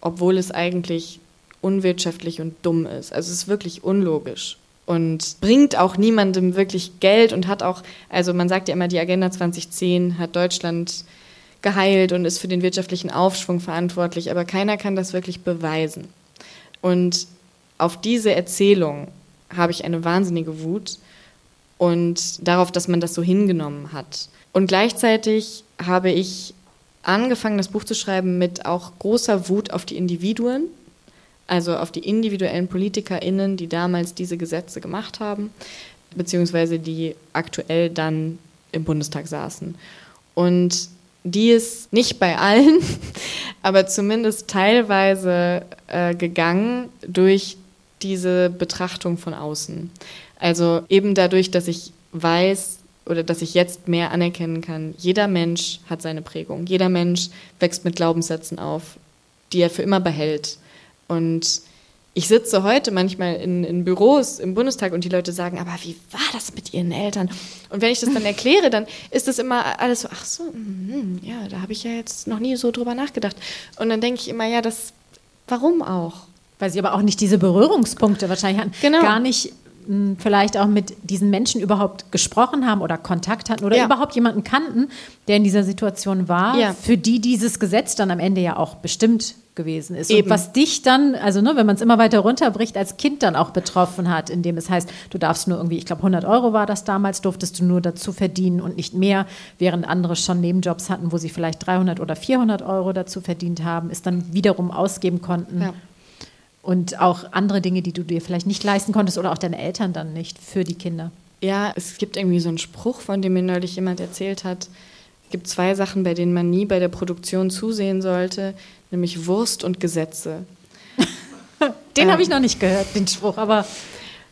S3: obwohl es eigentlich unwirtschaftlich und dumm ist. Also es ist wirklich unlogisch und bringt auch niemandem wirklich Geld und hat auch, also man sagt ja immer, die Agenda 2010 hat Deutschland geheilt und ist für den wirtschaftlichen Aufschwung verantwortlich, aber keiner kann das wirklich beweisen. Und auf diese Erzählung habe ich eine wahnsinnige Wut und darauf, dass man das so hingenommen hat. Und gleichzeitig habe ich angefangen, das Buch zu schreiben mit auch großer Wut auf die Individuen, also auf die individuellen PolitikerInnen, die damals diese Gesetze gemacht haben, beziehungsweise die aktuell dann im Bundestag saßen. Und die ist nicht bei allen, aber zumindest teilweise äh, gegangen durch diese Betrachtung von außen. Also eben dadurch, dass ich weiß, oder dass ich jetzt mehr anerkennen kann, jeder Mensch hat seine Prägung. Jeder Mensch wächst mit Glaubenssätzen auf, die er für immer behält. Und ich sitze heute manchmal in, in, Büros im Bundestag und die Leute sagen, aber wie war das mit ihren Eltern? Und wenn ich das dann erkläre, dann ist das immer alles so, ach so, mm, ja, da habe ich ja jetzt noch nie so drüber nachgedacht. Und dann denke ich immer, ja, das, warum auch?
S2: Weil sie aber auch nicht diese Berührungspunkte wahrscheinlich hatten. Genau. Gar nicht vielleicht auch mit diesen Menschen überhaupt gesprochen haben oder Kontakt hatten oder ja. überhaupt jemanden kannten, der in dieser Situation war, ja. für die dieses Gesetz dann am Ende ja auch bestimmt gewesen ist. Eben. Und was dich dann, also ne, wenn man es immer weiter runterbricht, als Kind dann auch betroffen hat, indem es heißt, du darfst nur irgendwie, ich glaube 100 Euro war das damals, durftest du nur dazu verdienen und nicht mehr, während andere schon Nebenjobs hatten, wo sie vielleicht 300 oder 400 Euro dazu verdient haben, es dann wiederum ausgeben konnten. Ja und auch andere Dinge, die du dir vielleicht nicht leisten konntest oder auch deine Eltern dann nicht für die Kinder.
S3: Ja, es gibt irgendwie so einen Spruch, von dem mir neulich jemand erzählt hat. Es gibt zwei Sachen, bei denen man nie bei der Produktion zusehen sollte, nämlich Wurst und Gesetze.
S2: den ähm, habe ich noch nicht gehört, den Spruch, aber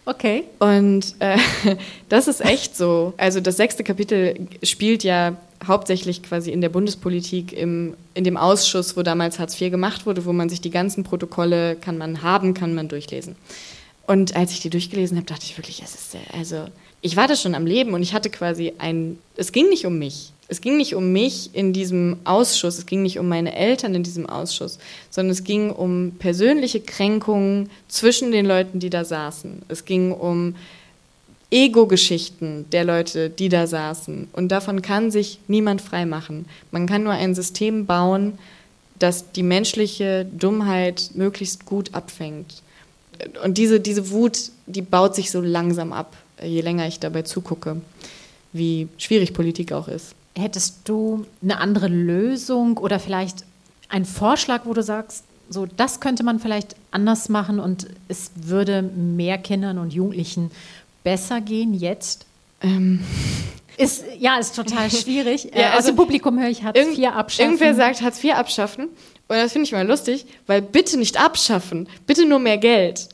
S2: okay.
S3: Und äh, das ist echt so. Also das sechste Kapitel spielt ja hauptsächlich quasi in der Bundespolitik im, in dem Ausschuss, wo damals Hartz IV gemacht wurde, wo man sich die ganzen Protokolle kann man haben, kann man durchlesen. Und als ich die durchgelesen habe, dachte ich wirklich, es ist also ich war da schon am Leben und ich hatte quasi ein, es ging nicht um mich. Es ging nicht um mich in diesem Ausschuss, es ging nicht um meine Eltern in diesem Ausschuss, sondern es ging um persönliche Kränkungen zwischen den Leuten, die da saßen. Es ging um Ego-Geschichten der Leute, die da saßen. Und davon kann sich niemand freimachen. Man kann nur ein System bauen, das die menschliche Dummheit möglichst gut abfängt. und diese, diese Wut, die baut sich so langsam ab, je länger ich dabei zugucke, wie schwierig Politik auch ist.
S2: Hättest du eine andere Lösung oder vielleicht einen Vorschlag, wo du sagst, so das könnte man vielleicht anders machen und es würde mehr Kindern und Jugendlichen besser gehen jetzt? Ähm. Ist, ja, ist total schwierig. ja, also Aus dem Publikum höre ich Hartz IV abschaffen.
S3: Irgendwer sagt Hartz IV abschaffen. Und das finde ich mal lustig, weil bitte nicht abschaffen, bitte nur mehr Geld.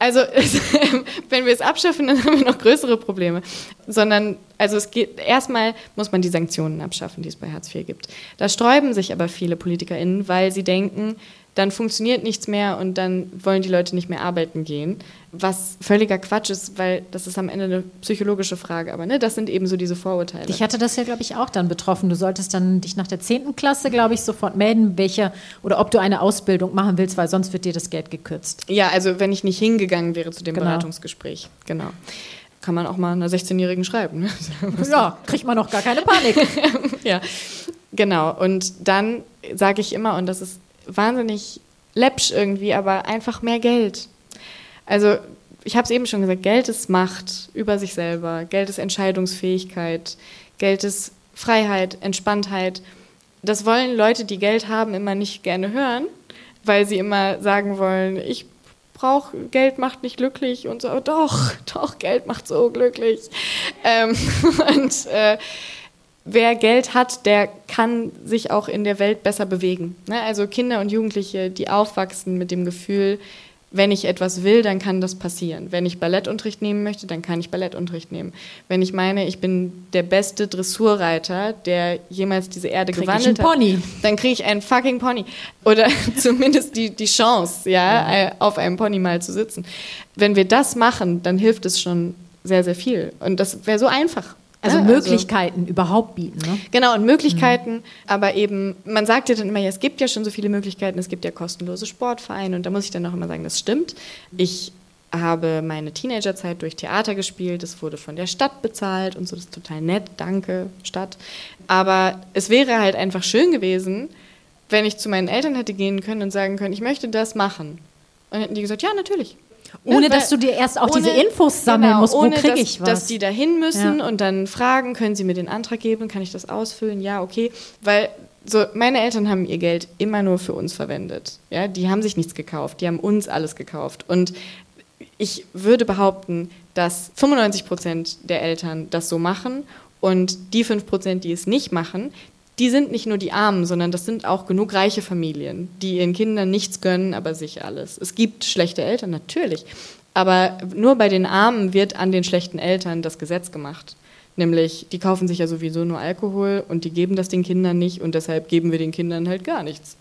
S3: Also wenn wir es abschaffen, dann haben wir noch größere Probleme. Sondern, also es geht, erstmal muss man die Sanktionen abschaffen, die es bei Hartz IV gibt. Da sträuben sich aber viele PolitikerInnen, weil sie denken, dann funktioniert nichts mehr und dann wollen die Leute nicht mehr arbeiten gehen. Was völliger Quatsch ist, weil das ist am Ende eine psychologische Frage. Aber ne, das sind eben so diese Vorurteile.
S2: Ich hatte das ja, glaube ich, auch dann betroffen. Du solltest dann dich nach der 10. Klasse, glaube ich, sofort melden, welche oder ob du eine Ausbildung machen willst, weil sonst wird dir das Geld gekürzt.
S3: Ja, also wenn ich nicht hingegangen wäre zu dem genau. Beratungsgespräch. Genau kann man auch mal einer 16-Jährigen schreiben. Ne?
S2: Ja, kriegt man noch gar keine Panik.
S3: ja, genau. Und dann sage ich immer, und das ist wahnsinnig läppsch irgendwie, aber einfach mehr Geld. Also ich habe es eben schon gesagt, Geld ist Macht über sich selber, Geld ist Entscheidungsfähigkeit, Geld ist Freiheit, Entspanntheit. Das wollen Leute, die Geld haben, immer nicht gerne hören, weil sie immer sagen wollen, ich brauche Geld macht nicht glücklich und so. Doch, doch, Geld macht so glücklich. Ähm, und äh, wer Geld hat, der kann sich auch in der Welt besser bewegen. Ne? Also Kinder und Jugendliche, die aufwachsen mit dem Gefühl, wenn ich etwas will, dann kann das passieren. Wenn ich Ballettunterricht nehmen möchte, dann kann ich Ballettunterricht nehmen. Wenn ich meine, ich bin der beste Dressurreiter, der jemals diese Erde krieg gewandelt hat, dann kriege ich einen fucking Pony. Oder zumindest die, die Chance, ja, ja, auf einem Pony mal zu sitzen. Wenn wir das machen, dann hilft es schon sehr, sehr viel. Und das wäre so einfach.
S2: Also ja, Möglichkeiten also, überhaupt bieten. Ne?
S3: Genau, und Möglichkeiten, mhm. aber eben, man sagt ja dann immer, ja, es gibt ja schon so viele Möglichkeiten, es gibt ja kostenlose Sportvereine und da muss ich dann auch immer sagen, das stimmt. Ich habe meine Teenagerzeit durch Theater gespielt, es wurde von der Stadt bezahlt und so, das ist total nett, danke Stadt. Aber es wäre halt einfach schön gewesen, wenn ich zu meinen Eltern hätte gehen können und sagen können, ich möchte das machen. Und hätten die gesagt, ja, natürlich.
S2: Ohne ne, dass du dir erst auch ohne, diese Infos sammeln genau, musst, wo kriege ich was.
S3: Dass die da hin müssen ja. und dann fragen, können sie mir den Antrag geben, kann ich das ausfüllen? Ja, okay. Weil so, meine Eltern haben ihr Geld immer nur für uns verwendet. Ja, die haben sich nichts gekauft, die haben uns alles gekauft. Und ich würde behaupten, dass 95 Prozent der Eltern das so machen und die 5 Prozent, die es nicht machen, die sind nicht nur die Armen, sondern das sind auch genug reiche Familien, die ihren Kindern nichts gönnen, aber sich alles. Es gibt schlechte Eltern, natürlich. Aber nur bei den Armen wird an den schlechten Eltern das Gesetz gemacht. Nämlich, die kaufen sich ja sowieso nur Alkohol und die geben das den Kindern nicht und deshalb geben wir den Kindern halt gar nichts.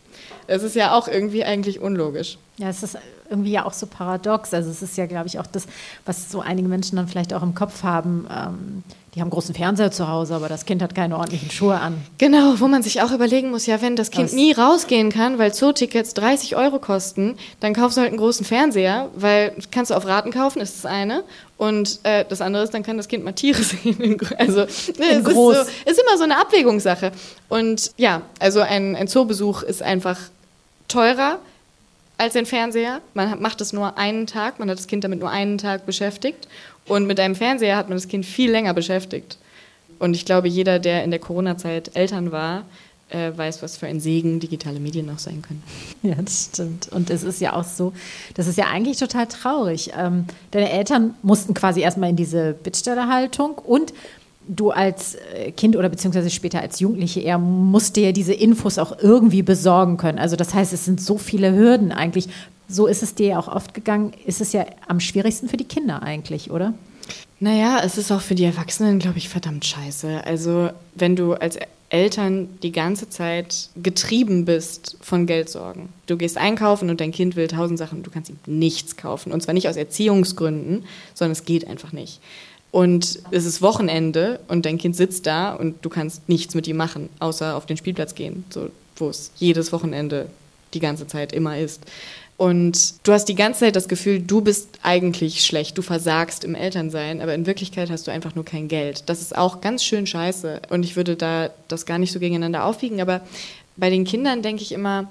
S3: Es ist ja auch irgendwie eigentlich unlogisch.
S2: Ja, es ist irgendwie ja auch so paradox. Also es ist ja, glaube ich, auch das, was so einige Menschen dann vielleicht auch im Kopf haben. Ähm, die haben großen Fernseher zu Hause, aber das Kind hat keine ordentlichen Schuhe an.
S3: Genau, wo man sich auch überlegen muss, ja, wenn das Kind nie rausgehen kann, weil Zootickets 30 Euro kosten, dann kaufst du halt einen großen Fernseher, weil kannst du auf Raten kaufen, ist das eine. Und äh, das andere ist, dann kann das Kind mal Tiere sehen. Also ne, es ist, so, ist, immer so eine Abwägungssache. Und ja, also ein, ein Zoobesuch ist einfach teurer als ein Fernseher. Man macht es nur einen Tag, man hat das Kind damit nur einen Tag beschäftigt. Und mit einem Fernseher hat man das Kind viel länger beschäftigt. Und ich glaube, jeder, der in der Corona-Zeit Eltern war, äh, weiß, was für ein Segen digitale Medien auch sein können.
S2: Ja, das stimmt. Und es ist ja auch so, das ist ja eigentlich total traurig. Ähm, deine Eltern mussten quasi erstmal in diese Bittstellerhaltung und du als äh, Kind oder beziehungsweise später als Jugendliche eher musst dir diese Infos auch irgendwie besorgen können. Also das heißt, es sind so viele Hürden eigentlich so ist es dir ja auch oft gegangen, ist es ja am schwierigsten für die Kinder eigentlich, oder?
S3: Naja, es ist auch für die Erwachsenen, glaube ich, verdammt scheiße. Also, wenn du als Eltern die ganze Zeit getrieben bist von Geldsorgen. Du gehst einkaufen und dein Kind will tausend Sachen, du kannst ihm nichts kaufen. Und zwar nicht aus Erziehungsgründen, sondern es geht einfach nicht. Und es ist Wochenende und dein Kind sitzt da und du kannst nichts mit ihm machen, außer auf den Spielplatz gehen, so, wo es jedes Wochenende die ganze Zeit immer ist. Und du hast die ganze Zeit das Gefühl, du bist eigentlich schlecht, du versagst im Elternsein, aber in Wirklichkeit hast du einfach nur kein Geld. Das ist auch ganz schön scheiße. Und ich würde da das gar nicht so gegeneinander aufwiegen, aber bei den Kindern denke ich immer,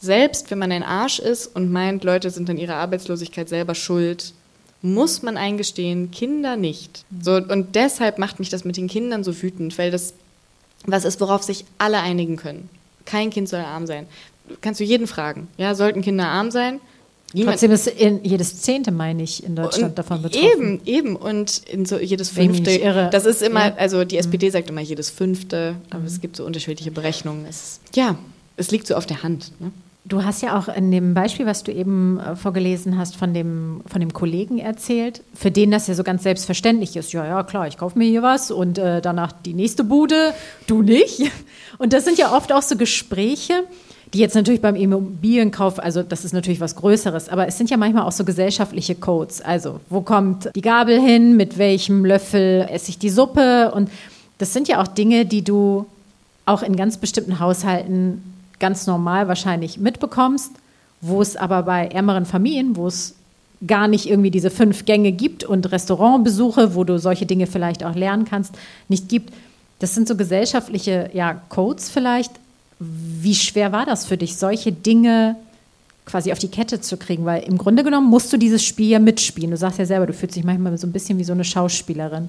S3: selbst wenn man ein Arsch ist und meint, Leute sind an ihrer Arbeitslosigkeit selber schuld, muss man eingestehen, Kinder nicht. So, und deshalb macht mich das mit den Kindern so wütend, weil das was ist, worauf sich alle einigen können. Kein Kind soll arm sein. Kannst du jeden fragen. Ja, sollten Kinder arm sein?
S2: Niemand. Trotzdem ist in, jedes Zehnte, meine ich, in Deutschland und davon betroffen.
S3: Eben, eben. Und in so jedes Fünfte. Irre. Das ist immer, ja. also die SPD mhm. sagt immer jedes Fünfte, aber mhm. es gibt so unterschiedliche Berechnungen. Es, ja, es liegt so auf der Hand. Ne?
S2: Du hast ja auch in dem Beispiel, was du eben äh, vorgelesen hast, von dem, von dem Kollegen erzählt, für den das ja so ganz selbstverständlich ist. Ja, ja, klar, ich kaufe mir hier was und äh, danach die nächste Bude, du nicht. Und das sind ja oft auch so Gespräche, die jetzt natürlich beim Immobilienkauf, also das ist natürlich was Größeres, aber es sind ja manchmal auch so gesellschaftliche Codes. Also, wo kommt die Gabel hin, mit welchem Löffel esse ich die Suppe? Und das sind ja auch Dinge, die du auch in ganz bestimmten Haushalten ganz normal wahrscheinlich mitbekommst, wo es aber bei ärmeren Familien, wo es gar nicht irgendwie diese fünf Gänge gibt und Restaurantbesuche, wo du solche Dinge vielleicht auch lernen kannst, nicht gibt. Das sind so gesellschaftliche ja, Codes vielleicht. Wie schwer war das für dich, solche Dinge quasi auf die Kette zu kriegen? Weil im Grunde genommen musst du dieses Spiel ja mitspielen. Du sagst ja selber, du fühlst dich manchmal so ein bisschen wie so eine Schauspielerin.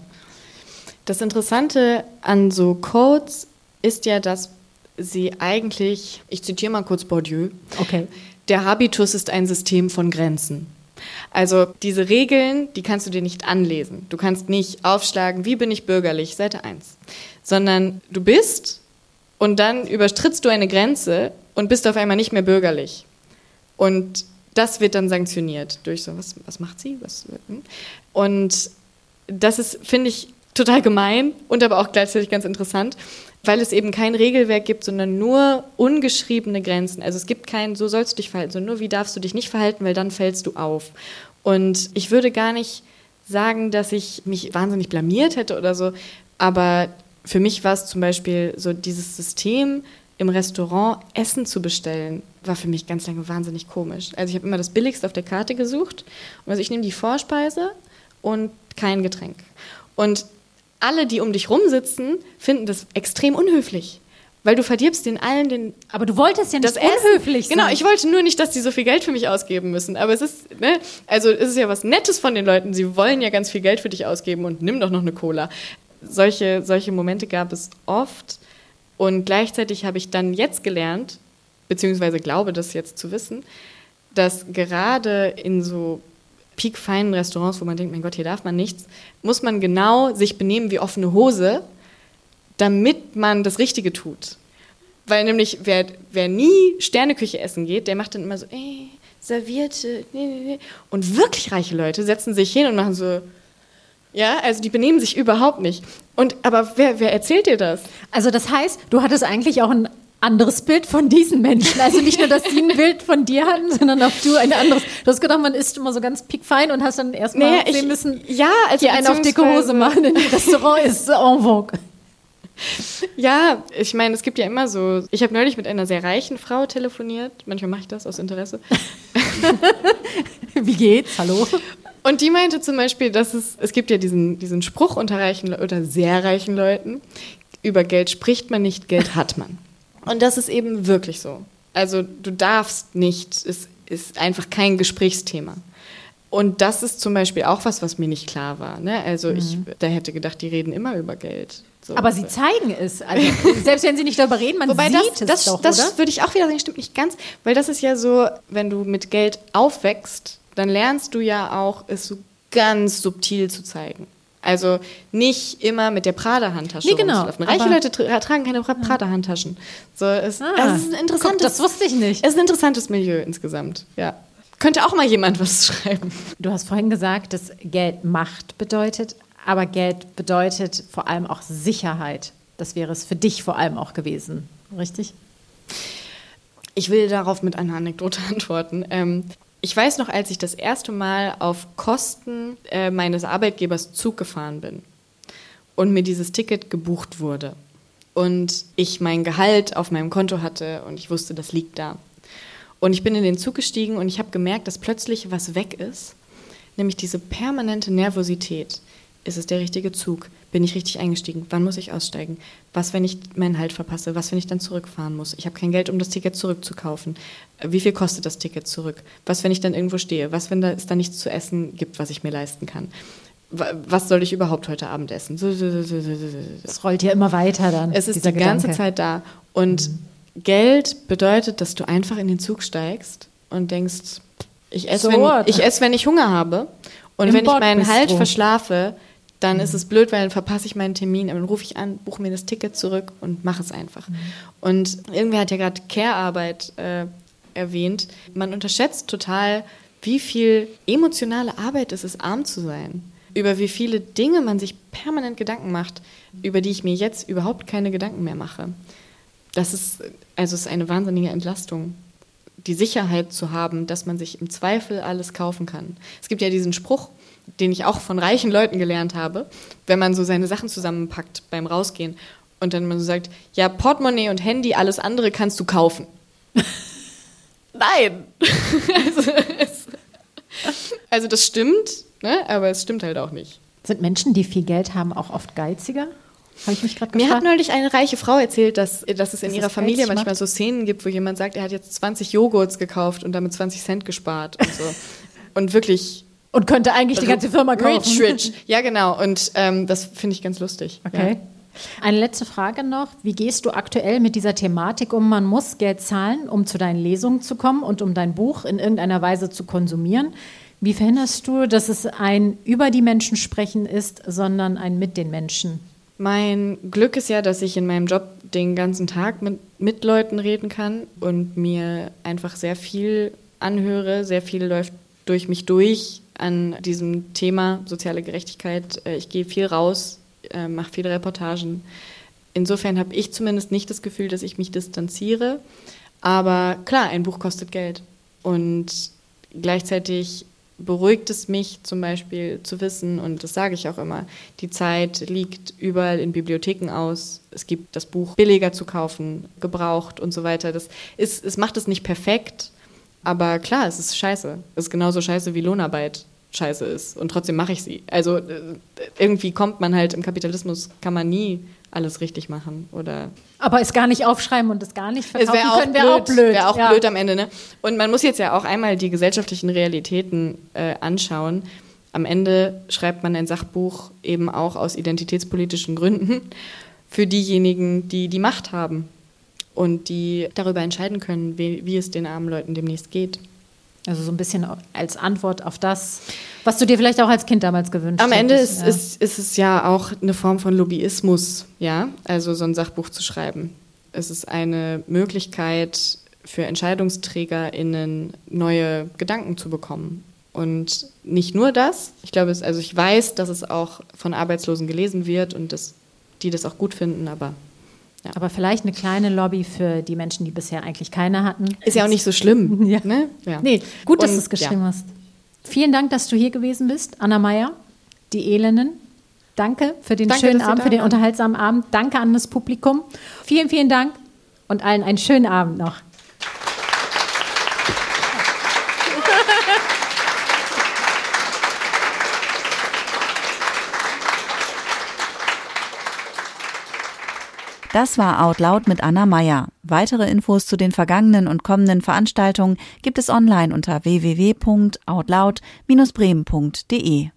S3: Das Interessante an so Codes ist ja, dass sie eigentlich, ich zitiere mal kurz Bourdieu,
S2: okay.
S3: der Habitus ist ein System von Grenzen. Also diese Regeln, die kannst du dir nicht anlesen. Du kannst nicht aufschlagen, wie bin ich bürgerlich, Seite 1. Sondern du bist und dann übertrittst du eine Grenze und bist auf einmal nicht mehr bürgerlich. Und das wird dann sanktioniert durch so, was, was macht sie? Was, hm? und das ist, finde ich, total gemein und aber auch gleichzeitig ganz interessant, weil es eben kein Regelwerk gibt, sondern nur ungeschriebene Grenzen. Also es gibt kein, so sollst du dich verhalten, sondern nur, wie darfst du dich nicht verhalten, weil dann fällst du auf. Und ich würde gar nicht sagen, dass ich mich wahnsinnig blamiert hätte oder so, aber für mich war es zum Beispiel so dieses System, im Restaurant Essen zu bestellen, war für mich ganz lange wahnsinnig komisch. Also ich habe immer das Billigste auf der Karte gesucht. Also ich nehme die Vorspeise und kein Getränk. Und alle, die um dich rumsitzen, finden das extrem unhöflich. Weil du verdirbst den allen den.
S2: Aber du wolltest ja nicht unhöflich
S3: sein. Genau, ich wollte nur nicht, dass die so viel Geld für mich ausgeben müssen. Aber es ist, ne, also es ist ja was Nettes von den Leuten. Sie wollen ja ganz viel Geld für dich ausgeben und nimm doch noch eine Cola. Solche, solche Momente gab es oft. Und gleichzeitig habe ich dann jetzt gelernt, beziehungsweise glaube das jetzt zu wissen, dass gerade in so piekfeinen Restaurants, wo man denkt, mein Gott, hier darf man nichts, muss man genau sich benehmen wie offene Hose, damit man das Richtige tut. Weil nämlich, wer, wer nie Sterneküche essen geht, der macht dann immer so, ey, servierte, nee, nee, nee. Und wirklich reiche Leute setzen sich hin und machen so, ja, also die benehmen sich überhaupt nicht. Und aber wer, wer erzählt dir das?
S2: Also das heißt, du hattest eigentlich auch ein anderes Bild von diesen Menschen. Also nicht nur, dass sie ein Bild von dir hatten, sondern auch du ein anderes. Du hast gedacht, man ist immer so ganz piekfein und hast dann erstmal naja, sehen müssen,
S3: ja, also
S2: hier einen auf dicke Hose machen im Restaurant ist en vogue.
S3: Ja, ich meine, es gibt ja immer so. Ich habe neulich mit einer sehr reichen Frau telefoniert. Manchmal mache ich das aus Interesse.
S2: Wie geht's? Hallo?
S3: Und die meinte zum Beispiel, dass es, es gibt ja diesen, diesen Spruch unter reichen oder sehr reichen Leuten, über Geld spricht man nicht, Geld hat man. Und das ist eben wirklich so. Also du darfst nicht, es ist einfach kein Gesprächsthema. Und das ist zum Beispiel auch was, was mir nicht klar war. Ne? Also mhm. ich, da hätte gedacht, die reden immer über Geld.
S2: So. Aber sie zeigen es. Also, selbst wenn sie nicht darüber reden, man Wobei sieht das,
S3: es das,
S2: doch,
S3: Das oder? würde ich auch wieder sagen, stimmt nicht ganz. Weil das ist ja so, wenn du mit Geld aufwächst, dann lernst du ja auch, es so ganz subtil zu zeigen. Also nicht immer mit der Prada-Handtasche
S2: nee, genau,
S3: Reiche Leute tra tragen keine Prada-Handtaschen. So, es, ah, das ist ein interessantes. Guck,
S2: das wusste ich nicht.
S3: Es ist ein interessantes Milieu insgesamt. Ja. Könnte auch mal jemand was schreiben.
S2: Du hast vorhin gesagt, dass Geld Macht bedeutet, aber Geld bedeutet vor allem auch Sicherheit. Das wäre es für dich vor allem auch gewesen, richtig?
S3: Ich will darauf mit einer Anekdote antworten. Ähm, ich weiß noch, als ich das erste Mal auf Kosten äh, meines Arbeitgebers Zug gefahren bin und mir dieses Ticket gebucht wurde und ich mein Gehalt auf meinem Konto hatte und ich wusste, das liegt da. Und ich bin in den Zug gestiegen und ich habe gemerkt, dass plötzlich was weg ist, nämlich diese permanente Nervosität. Ist es der richtige Zug? Bin ich richtig eingestiegen? Wann muss ich aussteigen? Was, wenn ich meinen Halt verpasse? Was, wenn ich dann zurückfahren muss? Ich habe kein Geld, um das Ticket zurückzukaufen. Wie viel kostet das Ticket zurück? Was, wenn ich dann irgendwo stehe? Was, wenn es da nichts zu essen gibt, was ich mir leisten kann? Was soll ich überhaupt heute Abend essen?
S2: Es rollt ja immer weiter dann.
S3: Es ist die Gedanke. ganze Zeit da. Und mhm. Geld bedeutet, dass du einfach in den Zug steigst und denkst, ich esse, so wenn, ich, ess, wenn ich Hunger habe. Und wenn ich meinen Halt verschlafe, dann mhm. ist es blöd, weil dann verpasse ich meinen Termin. dann rufe ich an, buche mir das Ticket zurück und mache es einfach. Mhm. Und irgendwer hat ja gerade Care-Arbeit äh, erwähnt. Man unterschätzt total, wie viel emotionale Arbeit es ist, arm zu sein. Über wie viele Dinge man sich permanent Gedanken macht, über die ich mir jetzt überhaupt keine Gedanken mehr mache. Das ist, also ist eine wahnsinnige Entlastung die Sicherheit zu haben, dass man sich im Zweifel alles kaufen kann. Es gibt ja diesen Spruch, den ich auch von reichen Leuten gelernt habe, wenn man so seine Sachen zusammenpackt beim Rausgehen und dann man so sagt, ja, Portemonnaie und Handy, alles andere kannst du kaufen. Nein! also, es, also, das stimmt, ne? aber es stimmt halt auch nicht.
S2: Sind Menschen, die viel Geld haben, auch oft geiziger?
S3: Habe ich mich gerade Mir hat neulich eine reiche Frau erzählt, dass, dass es in das ihrer Familie manchmal so Szenen gibt, wo jemand sagt, er hat jetzt 20 Joghurts gekauft und damit 20 Cent gespart und so. und wirklich.
S2: Und könnte eigentlich die ganze Firma kaufen.
S3: Rich, rich. Ja, genau. Und ähm, das finde ich ganz lustig.
S2: Okay. Ja. Eine letzte Frage noch. Wie gehst du aktuell mit dieser Thematik um? Man muss Geld zahlen, um zu deinen Lesungen zu kommen und um dein Buch in irgendeiner Weise zu konsumieren. Wie verhinderst du, dass es ein über die Menschen sprechen ist, sondern ein mit den Menschen?
S3: Mein Glück ist ja, dass ich in meinem Job den ganzen Tag mit, mit Leuten reden kann und mir einfach sehr viel anhöre. Sehr viel läuft durch mich durch an diesem Thema soziale Gerechtigkeit. Äh, ich gehe viel raus, äh, mache viele Reportagen. Insofern habe ich zumindest nicht das Gefühl, dass ich mich distanziere. Aber klar, ein Buch kostet Geld. Und gleichzeitig beruhigt es mich zum Beispiel zu wissen, und das sage ich auch immer, die Zeit liegt überall in Bibliotheken aus. Es gibt das Buch billiger zu kaufen, gebraucht und so weiter. Das ist, es macht es nicht perfekt, aber klar, es ist scheiße. Es ist genauso scheiße wie Lohnarbeit scheiße ist. Und trotzdem mache ich sie. Also äh, irgendwie kommt man halt im Kapitalismus, kann man nie alles richtig machen oder
S2: aber es gar nicht aufschreiben und es gar nicht verkaufen
S3: es können, wäre auch blöd. Wäre auch ja. blöd am Ende, ne? Und man muss jetzt ja auch einmal die gesellschaftlichen Realitäten äh, anschauen. Am Ende schreibt man ein Sachbuch eben auch aus identitätspolitischen Gründen für diejenigen, die die Macht haben und die darüber entscheiden können, wie, wie es den armen Leuten demnächst geht.
S2: Also so ein bisschen als Antwort auf das, was du dir vielleicht auch als Kind damals gewünscht hast.
S3: Am Ende ist, ja. ist, ist, es ja auch eine Form von Lobbyismus, ja, also so ein Sachbuch zu schreiben. Es ist eine Möglichkeit für EntscheidungsträgerInnen neue Gedanken zu bekommen. Und nicht nur das, ich glaube, es, also ich weiß, dass es auch von Arbeitslosen gelesen wird und dass die das auch gut finden, aber
S2: ja. Aber vielleicht eine kleine Lobby für die Menschen, die bisher eigentlich keine hatten.
S3: Ist ja auch nicht so schlimm.
S2: ja. Ne? Ja. Nee, gut, dass du es geschrieben ja. hast. Vielen Dank, dass du hier gewesen bist, Anna Meyer, die Elenden. Danke für den Danke, schönen Abend, für den waren. unterhaltsamen Abend. Danke an das Publikum. Vielen, vielen Dank und allen einen schönen Abend noch.
S1: Das war Out Loud mit Anna Meyer. Weitere Infos zu den vergangenen und kommenden Veranstaltungen gibt es online unter www.outloud-bremen.de.